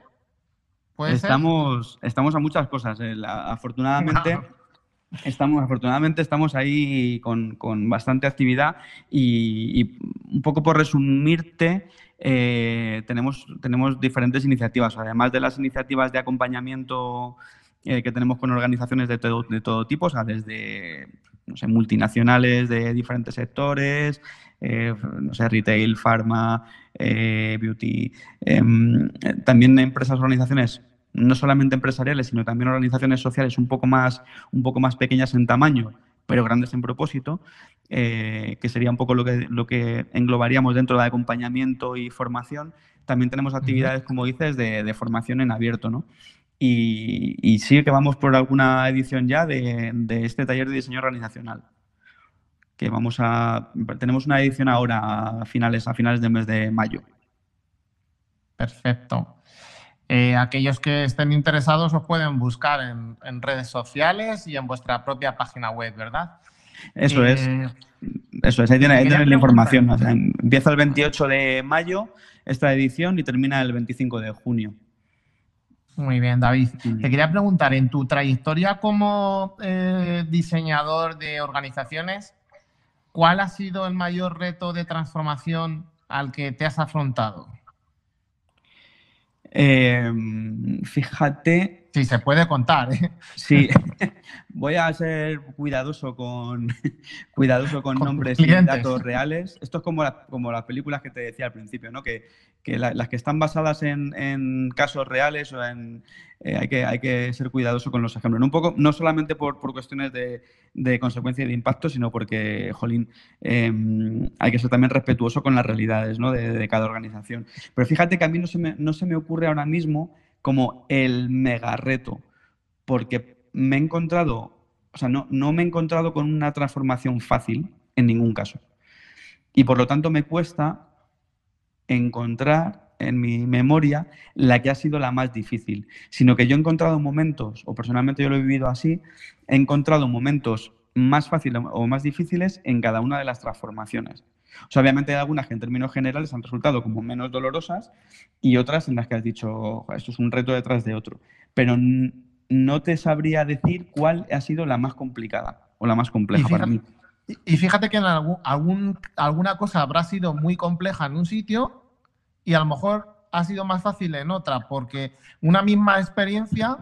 [SPEAKER 2] estamos, estamos a muchas cosas. afortunadamente, estamos, afortunadamente estamos ahí con, bastante actividad y, un poco por resumirte, tenemos, tenemos diferentes iniciativas. Además de las iniciativas de acompañamiento eh, que tenemos con organizaciones de todo, de todo tipo, o sea, desde no sé, multinacionales de diferentes sectores, eh, no sé, retail, pharma, eh, beauty, em, también empresas, organizaciones no solamente empresariales, sino también organizaciones sociales un poco más, un poco más pequeñas en tamaño, pero grandes en propósito, que sería un poco lo que, lo que englobaríamos dentro de acompañamiento y formación. También tenemos actividades, como dices, de, de formación en abierto, ¿no? Y, sí que vamos por alguna edición ya de, este taller de diseño organizacional. Que vamos a. Tenemos una edición ahora a finales, a finales del mes de mayo.
[SPEAKER 1] Perfecto. Eh, aquellos que estén interesados os pueden buscar en, redes sociales y en vuestra propia página web, ¿verdad?
[SPEAKER 2] Eso es. Eh, Eso es, ahí tienen la información. empieza el 28 de mayo esta edición y termina el 25 de junio.
[SPEAKER 1] Muy bien, David. Te quería preguntar, en tu trayectoria como eh, diseñador de organizaciones, ¿cuál ha sido el mayor reto de transformación al que te has afrontado?
[SPEAKER 2] Em, fíjate.
[SPEAKER 1] Sí, se puede contar. ¿eh?
[SPEAKER 2] Sí, voy a ser cuidadoso con, cuidadoso con, nombres y datos reales. Esto es como, como las películas que te decía al principio, ¿no? que que las que están basadas en, casos reales o en, eh, hay, que, hay que ser cuidadoso con los ejemplos. No, un poco, no solamente por, cuestiones de, consecuencia y de impacto, sino porque, jolín, em, hay que ser también respetuoso con las realidades de, cada organización. Pero fíjate que a mí no se, me, no se me ocurre ahora mismo como el mega reto, porque me he encontrado, o sea, no, no me he encontrado con una transformación fácil en ningún caso. Y por lo tanto me cuesta encontrar en mi memoria la que ha sido la más difícil, sino que yo he encontrado momentos, o personalmente yo lo he vivido así, he encontrado momentos más fáciles o más difíciles en cada una de las transformaciones. O sea, obviamente hay algunas que en términos generales han resultado como menos dolorosas y otras en las que has dicho, esto es un reto detrás de otro. Pero no te sabría decir cuál ha sido la más complicada o la más compleja para mí.
[SPEAKER 1] Y fíjate que en algún, alguna cosa habrá sido muy compleja en un sitio y a lo mejor ha sido más fácil en otra, porque una misma experiencia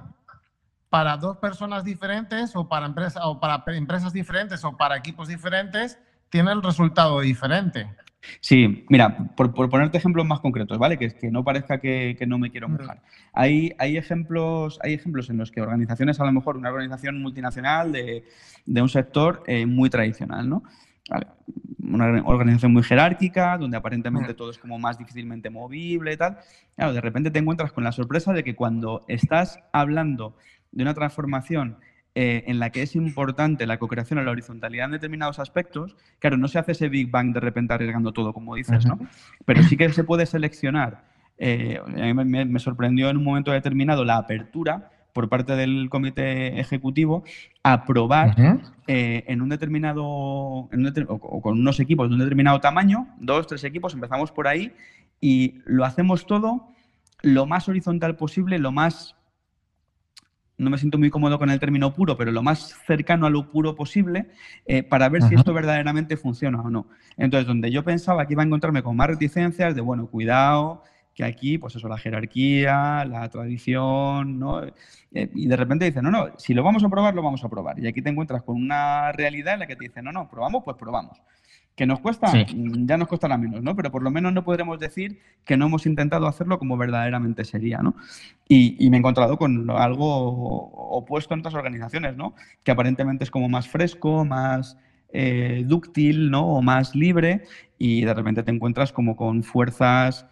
[SPEAKER 1] para dos personas diferentes o para, empresa, o para empresas diferentes o para equipos diferentes tiene el resultado diferente.
[SPEAKER 2] Sí, mira, por, ponerte ejemplos más concretos, ¿vale? Que, que no parezca que, no me quiero mojar. Hay, hay, ejemplos, hay ejemplos en los que organizaciones, a lo mejor una organización multinacional de, un sector eh, muy tradicional, ¿no? Una organización muy jerárquica, donde aparentemente todo es como más difícilmente movible y tal. Claro, de repente te encuentras con la sorpresa de que cuando estás hablando de una transformación eh, en la que es importante la co-creación o la horizontalidad en determinados aspectos, claro, no se hace ese Big Bang de repente arriesgando todo, como dices, ¿no? Pero sí que se puede seleccionar. Eh, a mí me, sorprendió en un momento determinado la apertura por parte del comité ejecutivo a probar eh, en un determinado, o, con unos equipos de un determinado tamaño, dos, tres equipos, empezamos por ahí y lo hacemos todo lo más horizontal posible, lo más no me siento muy cómodo con el término puro, pero lo más cercano a lo puro posible eh, para ver si esto verdaderamente funciona o no. Entonces, donde yo pensaba que iba a encontrarme con más reticencias de, bueno, cuidado, que aquí, pues eso, la jerarquía, la tradición, ¿no? Eh, y de repente dice, no, no, si lo vamos a probar, lo vamos a probar. Y aquí te encuentras con una realidad en la que te dice, no, no, probamos, pues probamos. ¿Que nos cuesta? Mm, ya nos costará menos, ¿no? Pero por lo menos no podremos decir que no hemos intentado hacerlo como verdaderamente sería, ¿no? Y, me he encontrado con algo opuesto en otras organizaciones, ¿no? Que aparentemente es como más fresco, más eh, dúctil, ¿no? O más libre y de repente te encuentras como con fuerzas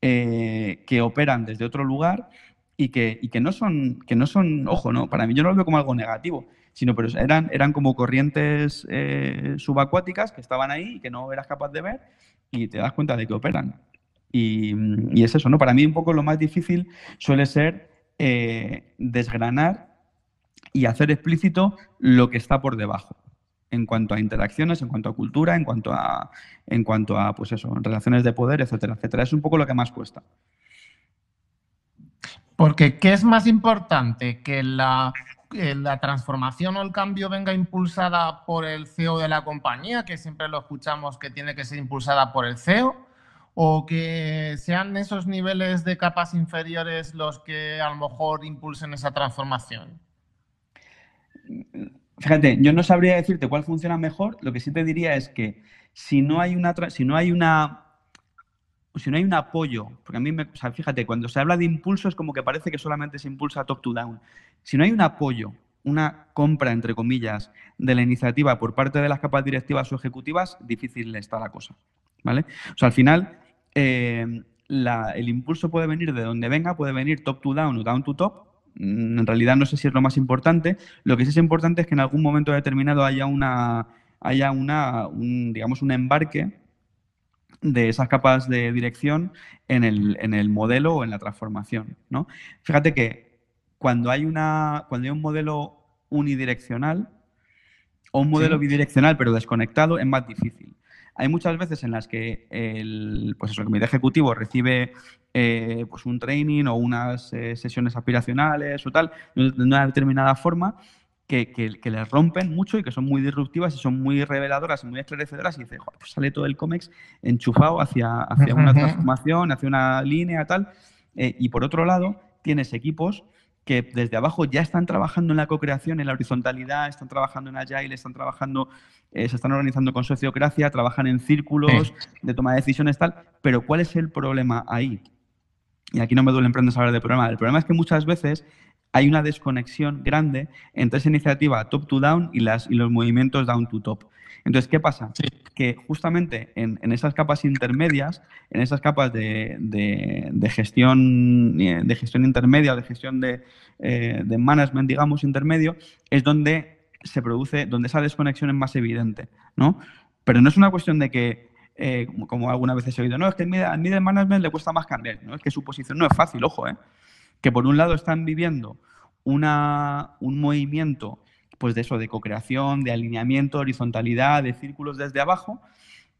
[SPEAKER 2] eh, que operan desde otro lugar y que, no son, que no son, ojo, ¿no? Para mí yo no lo veo como algo negativo sino pero eran, eran como corrientes eh, subacuáticas que estaban ahí y que no eras capaz de ver y te das cuenta de que operan. Y, es eso, ¿no? Para mí un poco lo más difícil suele ser eh, desgranar y hacer explícito lo que está por debajo en cuanto a interacciones, en cuanto a cultura, en cuanto a, en cuanto a pues eso, relaciones de poder, etcétera, etcétera. Es un poco lo que más cuesta.
[SPEAKER 1] Porque, ¿qué es más importante? ¿Que la la transformación o el cambio venga impulsada por el CEO de la compañía, que siempre lo escuchamos que tiene que ser impulsada por el CEO, o que sean esos niveles de capas inferiores los que a lo mejor impulsen esa transformación?
[SPEAKER 2] Fíjate, yo no sabría decirte cuál funciona mejor, lo que sí te diría es que si no hay una, si no hay una si no hay un apoyo, porque a mí, me, fíjate, cuando se habla de impulso es como que parece que solamente se impulsa top to down. Si no hay un apoyo, una compra, entre comillas, de la iniciativa por parte de las capas directivas o ejecutivas, difícil está la cosa. ¿Vale? O sea, al final, eh, el impulso puede venir de donde venga, puede venir top to down o down to top. Mm, en realidad no sé si es lo más importante. Lo que sí es importante es que en algún momento determinado haya una, haya una, digamos, un embarque de esas capas de dirección en el, modelo o en la transformación. ¿no? Fíjate que cuando hay, una, cuando hay un modelo unidireccional o un modelo bidireccional pero desconectado es más difícil. Hay muchas veces en las que el, pues eso, comité ejecutivo recibe eh, pues un training o unas eh, sesiones aspiracionales o tal, de una determinada forma, que, que, les rompen mucho y que son muy disruptivas y son muy reveladoras y muy esclarecedoras y dice, pues sale todo el cómics enchufado hacia, hacia una transformación, hacia una línea, tal. Eh, y por otro lado, tienes equipos que desde abajo ya están trabajando en la co-creación, en la horizontalidad, están trabajando en Agile, están trabajando, eh, se están organizando con sociocracia, trabajan en círculos de toma de decisiones, tal. Pero ¿cuál es el problema ahí? Y aquí no me duele emprender hablar de problema. El problema es que muchas veces hay una desconexión grande entre esa iniciativa top to down y, las, y los movimientos down to top. Entonces, ¿qué pasa? Que justamente en, esas capas intermedias, en esas capas de, gestión, de gestión intermedia o de gestión eh, de, management, digamos, intermedio, es donde se produce, donde esa desconexión es más evidente, ¿no? Pero no es una cuestión de que, eh, como algunas veces he oído, no, es que al middle management le cuesta más cambiar, ¿no? Es que su posición no es fácil, ojo, ¿eh? Que por un lado están viviendo una, un movimiento pues de eso, de co-creación, de alineamiento, horizontalidad, de círculos desde abajo,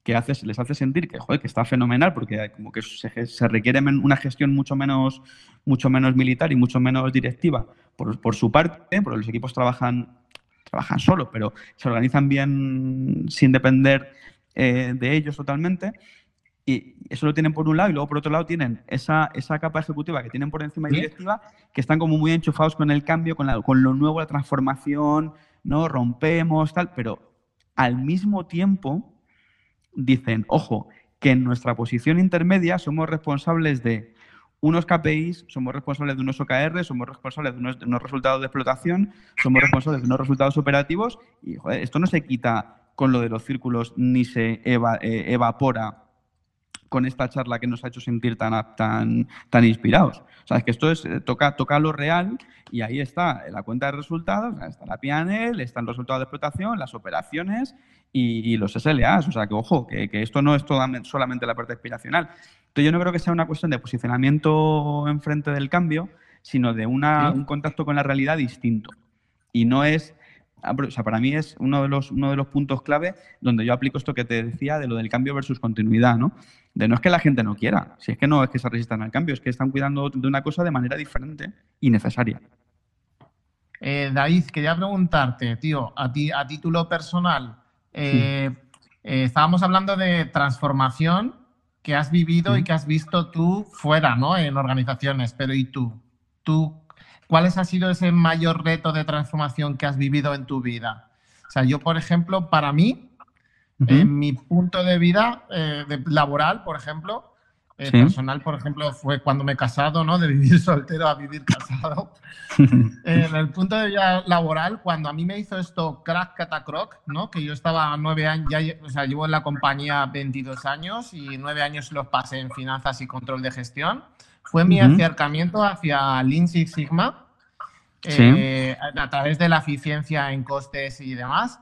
[SPEAKER 2] que hace, les hace sentir que, joder, que está fenomenal porque como que se, requiere una gestión mucho menos, mucho menos militar y mucho menos directiva por, su parte, porque los equipos trabajan, trabajan solos, pero se organizan bien sin depender eh, de ellos totalmente. Y eso lo tienen por un lado y luego por otro lado tienen esa, esa capa ejecutiva que tienen por encima y directiva que están como muy enchufados con el cambio, con, la, con lo nuevo, la transformación, ¿no? Rompemos, tal, pero al mismo tiempo dicen, ojo, que en nuestra posición intermedia somos responsables de unos KPIs, somos responsables de unos OKR, somos responsables de unos, resultados de explotación, somos responsables de unos resultados operativos y esto no se quita con lo de los círculos ni se eh, evapora con esta charla que nos ha hecho sentir tan, tan, tan inspirados. O sea, es que esto es, eh, toca, toca lo real y ahí está la cuenta de resultados, está la PNL, están los resultados de explotación, las operaciones y, los SLAs. O sea, que ojo, que, esto no es solamente la parte aspiracional. Entonces yo no creo que sea una cuestión de posicionamiento enfrente del cambio, sino de una, un contacto con la realidad distinto. Y no es o sea, para mí es uno de, los, uno de los puntos clave donde yo aplico esto que te decía de lo del cambio versus continuidad, ¿no? De no es que la gente no quiera, si es que no es que se resistan al cambio, es que están cuidando de una cosa de manera diferente y necesaria.
[SPEAKER 1] Eh, David, quería preguntarte, tío, a ti a título personal, eh, eh, estábamos hablando de transformación que has vivido y que has visto tú fuera, ¿no? En organizaciones, pero ¿y tú? ¿Tú ¿Cuál ha sido ese mayor reto de transformación que has vivido en tu vida? O sea, yo, por ejemplo, para mí, en mi punto de vida eh, laboral, por ejemplo, eh, personal, por ejemplo, fue cuando me he casado, ¿no? De vivir soltero a vivir casado. en el punto de vida laboral, cuando a mí me hizo esto crack catacroc, ¿no? Que yo estaba nueve años, ya, o sea, llevo en la compañía 22 años y nueve años los pasé en finanzas y control de gestión fue mi acercamiento hacia Lean Six Sigma eh, a través de la eficiencia en costes y demás.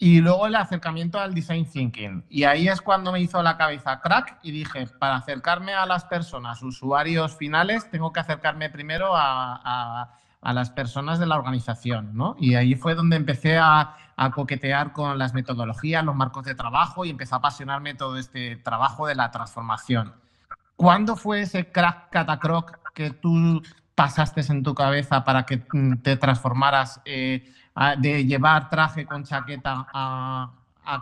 [SPEAKER 1] Y luego el acercamiento al design thinking. Y ahí es cuando me hizo la cabeza crack y dije, para acercarme a las personas, usuarios finales, tengo que acercarme primero a, a, las personas de la organización. ¿no? Y ahí fue donde empecé a, a, coquetear con las metodologías, los marcos de trabajo y empecé a apasionarme todo este trabajo de la transformación. ¿Cuándo fue ese crack catacroc que tú pasaste en tu cabeza para que mm, te transformaras eh, de llevar traje con chaqueta a,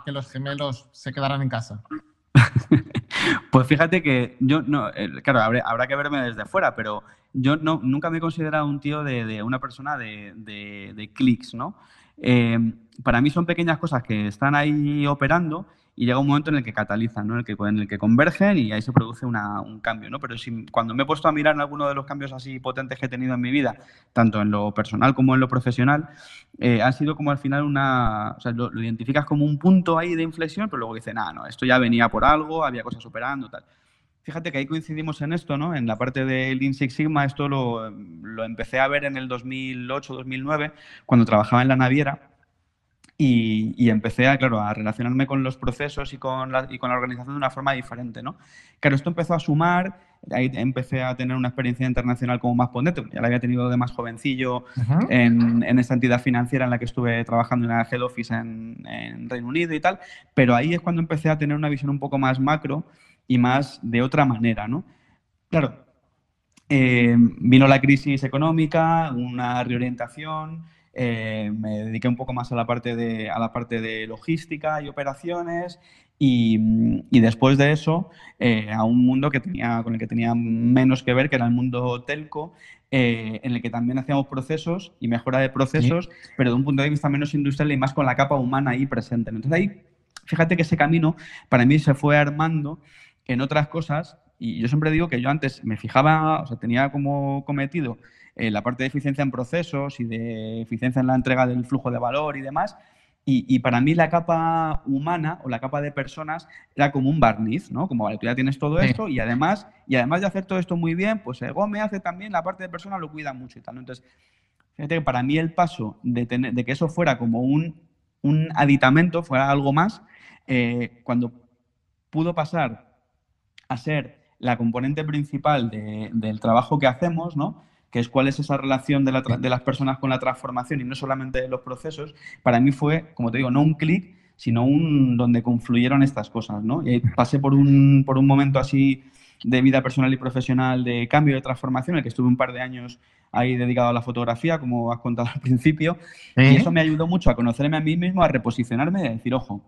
[SPEAKER 1] que los gemelos se quedaran en casa?
[SPEAKER 2] pues fíjate que yo no, claro, habrá, que verme desde fuera, pero yo no, nunca me he considerado un tío de, una persona de, de, clics, ¿no? Eh, para mí son pequeñas cosas que están ahí operando y llega un momento en el que catalizan, ¿no? en, el que, convergen y ahí se produce un cambio. ¿no? Pero si, cuando me he puesto a mirar en alguno de los cambios así potentes que he tenido en mi vida, tanto en lo personal como en lo profesional, eh, ha sido como al final una... O sea, lo, identificas como un punto ahí de inflexión, pero luego dices, nada, no, esto ya venía por algo, había cosas superando, tal. Fíjate que ahí coincidimos en esto, ¿no? En la parte del Lean Sigma, esto lo, lo empecé a ver en el 2008-2009, cuando trabajaba en la naviera y, empecé a, claro, a relacionarme con los procesos y con, la, y con la organización de una forma diferente, ¿no? Claro, esto empezó a sumar, ahí empecé a tener una experiencia internacional como más potente, ya la había tenido de más jovencillo en, en, esta entidad financiera en la que estuve trabajando en la head office en, en, Reino Unido y tal, pero ahí es cuando empecé a tener una visión un poco más macro y más de otra manera, ¿no? Claro, eh, vino la crisis económica, una reorientación, eh, me dediqué un poco más a la parte de, a la parte de logística y operaciones y, después de eso eh, a un mundo que tenía, con el que tenía menos que ver, que era el mundo telco, eh, en el que también hacíamos procesos y mejora de procesos, pero de un punto de vista menos industrial y más con la capa humana ahí presente. Entonces ahí, fíjate que ese camino para mí se fue armando en otras cosas y yo siempre digo que yo antes me fijaba, o sea, tenía como cometido eh, la parte de eficiencia en procesos y de eficiencia en la entrega del flujo de valor y demás. Y, para mí la capa humana o la capa de personas era como un barniz, ¿no? Como, vale, tú ya tienes todo esto y además, y además de hacer todo esto muy bien, pues el me hace también la parte de persona, lo cuida mucho y tal. Entonces, fíjate que para mí el paso de, tener, de que eso fuera como un, un aditamento, fuera algo más, eh, cuando pudo pasar a ser la componente principal del trabajo que hacemos, ¿no? Que es cuál es esa relación de, las personas con la transformación y no solamente de los procesos, para mí fue, como te digo, no un clic, sino un donde confluyeron estas cosas, ¿no? Y pasé por un, por un momento así de vida personal y profesional de cambio de transformación, en el que estuve un par de años ahí dedicado a la fotografía, como has contado al principio, y eso me ayudó mucho a conocerme a mí mismo, a reposicionarme y a decir, ojo,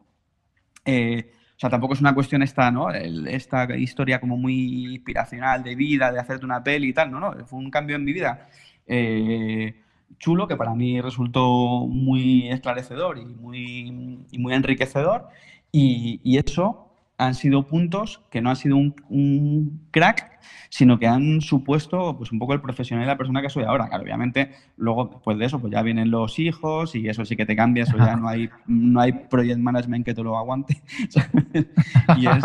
[SPEAKER 2] eh, o sea, tampoco es una cuestión esta, ¿no? esta historia como muy inspiracional de vida, de hacerte una peli y tal, no, no, fue un cambio en mi vida eh, chulo que para mí resultó muy esclarecedor y muy, muy enriquecedor y, eso han sido puntos que no han sido un, crack, sino que han supuesto pues un poco el profesional y la persona que soy ahora. Claro, obviamente, luego después de eso, pues ya vienen los hijos y eso sí que te cambia, eso ya no hay, no hay project management que te lo aguante. y es,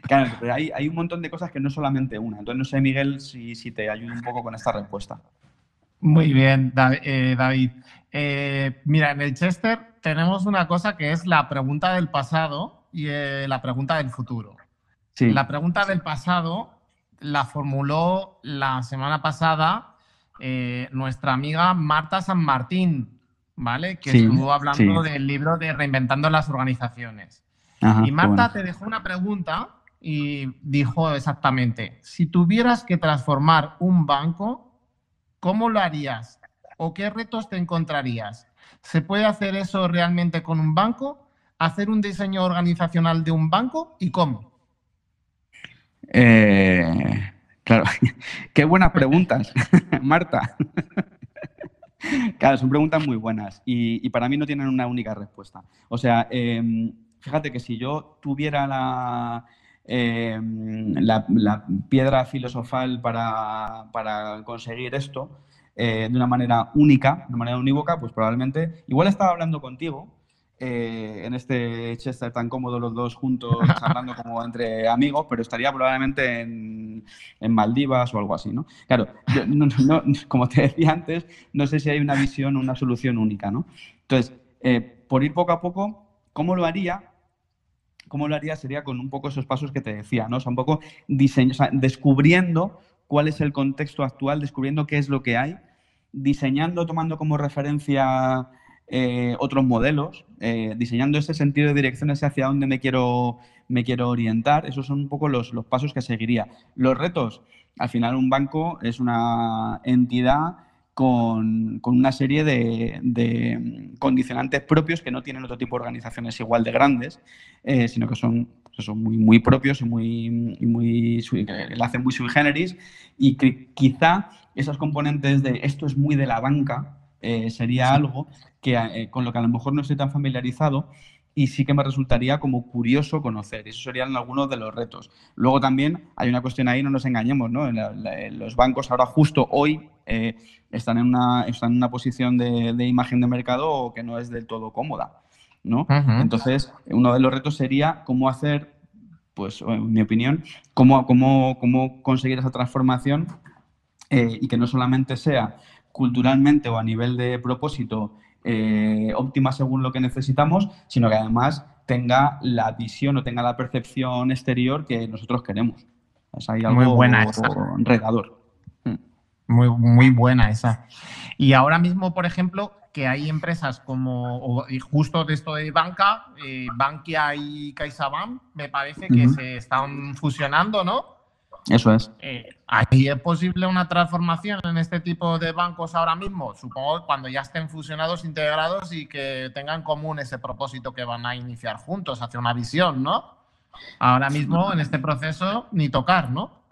[SPEAKER 2] claro, pero hay, hay, un montón de cosas que no solamente una. Entonces, no sé, Miguel, si, si te ayudo un poco con esta respuesta.
[SPEAKER 1] Muy bien, eh, David. Eh, mira, en el Chester tenemos una cosa que es la pregunta del pasado y eh, la pregunta del futuro. La pregunta del pasado la formuló la semana pasada eh, nuestra amiga Marta San Martín, ¿vale? Que estuvo hablando del libro de Reinventando las Organizaciones. y Marta te dejó una pregunta y dijo exactamente, si tuvieras que transformar un banco, ¿cómo lo harías? ¿O qué retos te encontrarías? ¿Se puede hacer eso realmente con un banco? Hacer un diseño organizacional de un banco y cómo?
[SPEAKER 2] Eh, claro, qué buenas preguntas, Marta. Claro, son preguntas muy buenas y, para mí no tienen una única respuesta. O sea, em, fíjate que si yo tuviera la, em, la, piedra filosofal para, conseguir esto eh, de una manera única, de una manera unívoca, pues probablemente, igual estaba hablando contigo eh, en este Chester tan cómodo los dos juntos, hablando como entre amigos, pero estaría probablemente en, Maldivas o algo así, ¿no? Claro, como te decía antes, no sé si hay una visión o una solución única, ¿no? Entonces, eh, por ir poco a poco, ¿cómo lo haría? ¿Cómo lo haría? Sería con un poco esos pasos que te decía, ¿no? O sea, un poco diseño, descubriendo cuál es el contexto actual, descubriendo qué es lo que hay, diseñando, tomando como referencia eh, otros modelos, eh, diseñando ese sentido de dirección hacia dónde me quiero, me quiero orientar. Esos son un poco los, pasos que seguiría. Los retos, al final un banco es una entidad con, una serie de, condicionantes propios que no tienen otro tipo de organizaciones igual de grandes, eh, sino que son, son muy, muy propios y muy, muy la hacen muy sui generis y que quizá esos componentes de esto es muy de la banca sería algo que, eh, con lo que a lo mejor no estoy tan familiarizado y sí que me resultaría como curioso conocer. Esos serían algunos de los retos. Luego también hay una cuestión ahí, no nos engañemos, ¿no? los bancos ahora justo hoy eh, están, en una, están en una posición de, imagen de mercado que no es del todo cómoda, ¿no? Entonces, uno de los retos sería cómo hacer, pues en mi opinión, cómo, cómo, cómo conseguir esa transformación eh, y que no solamente sea culturalmente o a nivel de propósito eh, óptima según lo que necesitamos, sino que además tenga la visión o tenga la percepción exterior que nosotros queremos.
[SPEAKER 1] Es ahí algo muy buena esa. Hmm. Muy, muy buena esa. Y ahora mismo, por ejemplo, que hay empresas como, y justo de esto de banca, eh, Bankia y CaixaBank, me parece que se están fusionando, ¿no?
[SPEAKER 2] Eso es.
[SPEAKER 1] Eh, ¿Ahí es posible una transformación en este tipo de bancos ahora mismo? Supongo cuando ya estén fusionados, integrados y que tengan en común ese propósito que van a iniciar juntos hacia una visión, ¿no? Ahora mismo en este proceso ni tocar, ¿no?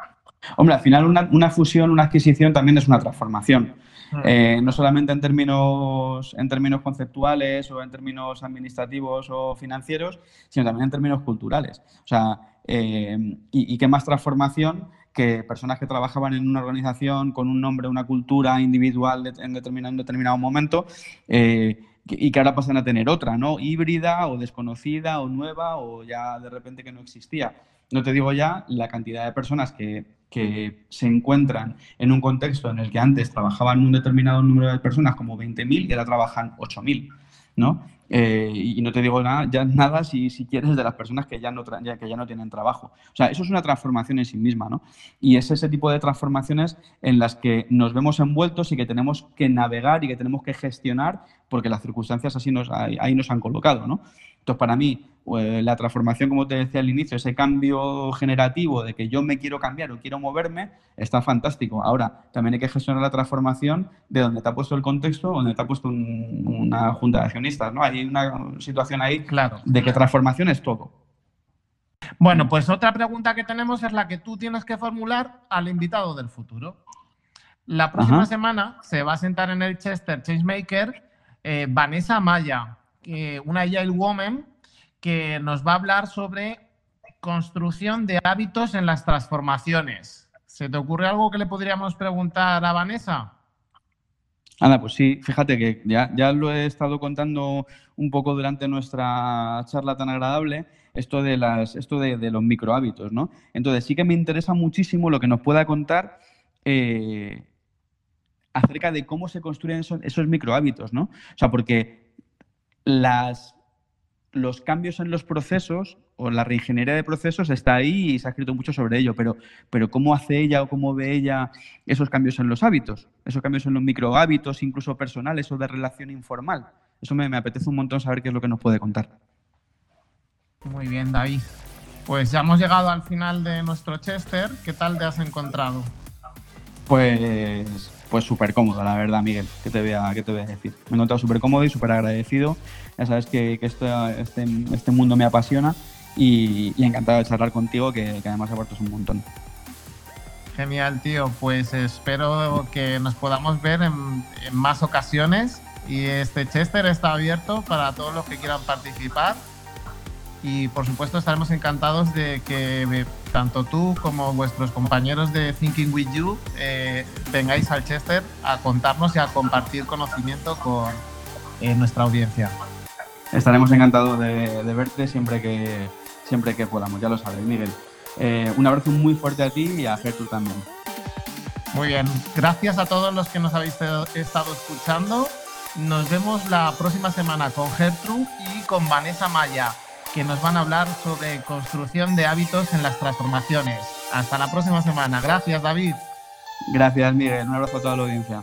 [SPEAKER 2] Hombre, al final una, fusión, una adquisición también es una transformación. Hmm. Eh, no solamente en términos, en términos conceptuales o en términos administrativos o financieros, sino también en términos culturales. O sea, eh, y, qué más transformación que personas que trabajaban en una organización con un nombre, una cultura individual en determinado, determinado momento eh, y que ahora pasan a tener otra, ¿no? Híbrida o desconocida o nueva o ya de repente que no existía. No te digo ya la cantidad de personas que, que se encuentran en un contexto en el que antes trabajaban un determinado número de personas, como 20.000, y ahora trabajan 8.000. ¿no? Eh, y no te digo nada, ya nada si, si, quieres de las personas que ya, no que ya no tienen trabajo. O sea, eso es una transformación en sí misma, ¿no? Y es ese tipo de transformaciones en las que nos vemos envueltos y que tenemos que navegar y que tenemos que gestionar porque las circunstancias así nos, ahí nos han colocado, ¿no? Entonces, para mí, la transformación, como te decía al inicio, ese cambio generativo de que yo me quiero cambiar o quiero moverme, está fantástico. Ahora, también hay que gestionar la transformación de donde te ha puesto el contexto, donde te ha puesto una junta de accionistas, ¿no? Hay una situación ahí claro. de que transformación es todo.
[SPEAKER 1] Bueno, pues otra pregunta que tenemos es la que tú tienes que formular al invitado del futuro. La próxima semana se va a sentar en el Chester Changemaker eh, Vanessa Maya, una Agile Woman que nos va a hablar sobre construcción de hábitos en las transformaciones. ¿Se te ocurre algo que le podríamos preguntar a Vanessa?
[SPEAKER 2] Anda, pues sí, fíjate que ya, ya lo he estado contando un poco durante nuestra charla tan agradable, esto de, las, esto de, los micro hábitos, ¿no? Entonces sí que me interesa muchísimo lo que nos pueda contar eh, acerca de cómo se construyen esos, esos micro hábitos, ¿no? O sea, porque las, los cambios en los procesos o la reingeniería de procesos está ahí y se ha escrito mucho sobre ello, pero, pero ¿cómo hace ella o cómo ve ella esos cambios en los hábitos? Esos cambios en los micro hábitos, incluso personales o de relación informal. Eso me, me apetece un montón saber qué es lo que nos puede contar.
[SPEAKER 1] Muy bien, David. Pues ya hemos llegado al final de nuestro Chester. ¿Qué tal te has encontrado?
[SPEAKER 2] Pues pues súper cómodo, la verdad, Miguel. ¿Qué te voy a, te voy decir? Me he encontrado súper cómodo y súper agradecido. Ya sabes que, este, este, mundo me apasiona y, encantado de charlar contigo, que, además aportas un montón.
[SPEAKER 1] Genial, tío. Pues espero que nos podamos ver en, en más ocasiones y este Chester está abierto para todos los que quieran participar y por supuesto estaremos encantados de que tanto tú como vuestros compañeros de Thinking With You eh, vengáis al Chester a contarnos y a compartir conocimiento con eh, nuestra audiencia.
[SPEAKER 2] Estaremos encantados de, verte siempre que, siempre que podamos, ya lo sabes, Miguel. Eh, un abrazo muy fuerte a ti y a Gertrude también.
[SPEAKER 1] Muy bien, gracias a todos los que nos habéis estado escuchando. Nos vemos la próxima semana con Gertrude y con Vanessa Maya que nos van a hablar sobre construcción de hábitos en las transformaciones. Hasta la próxima semana. Gracias, David.
[SPEAKER 2] Gracias, Miguel. Un abrazo a toda la audiencia.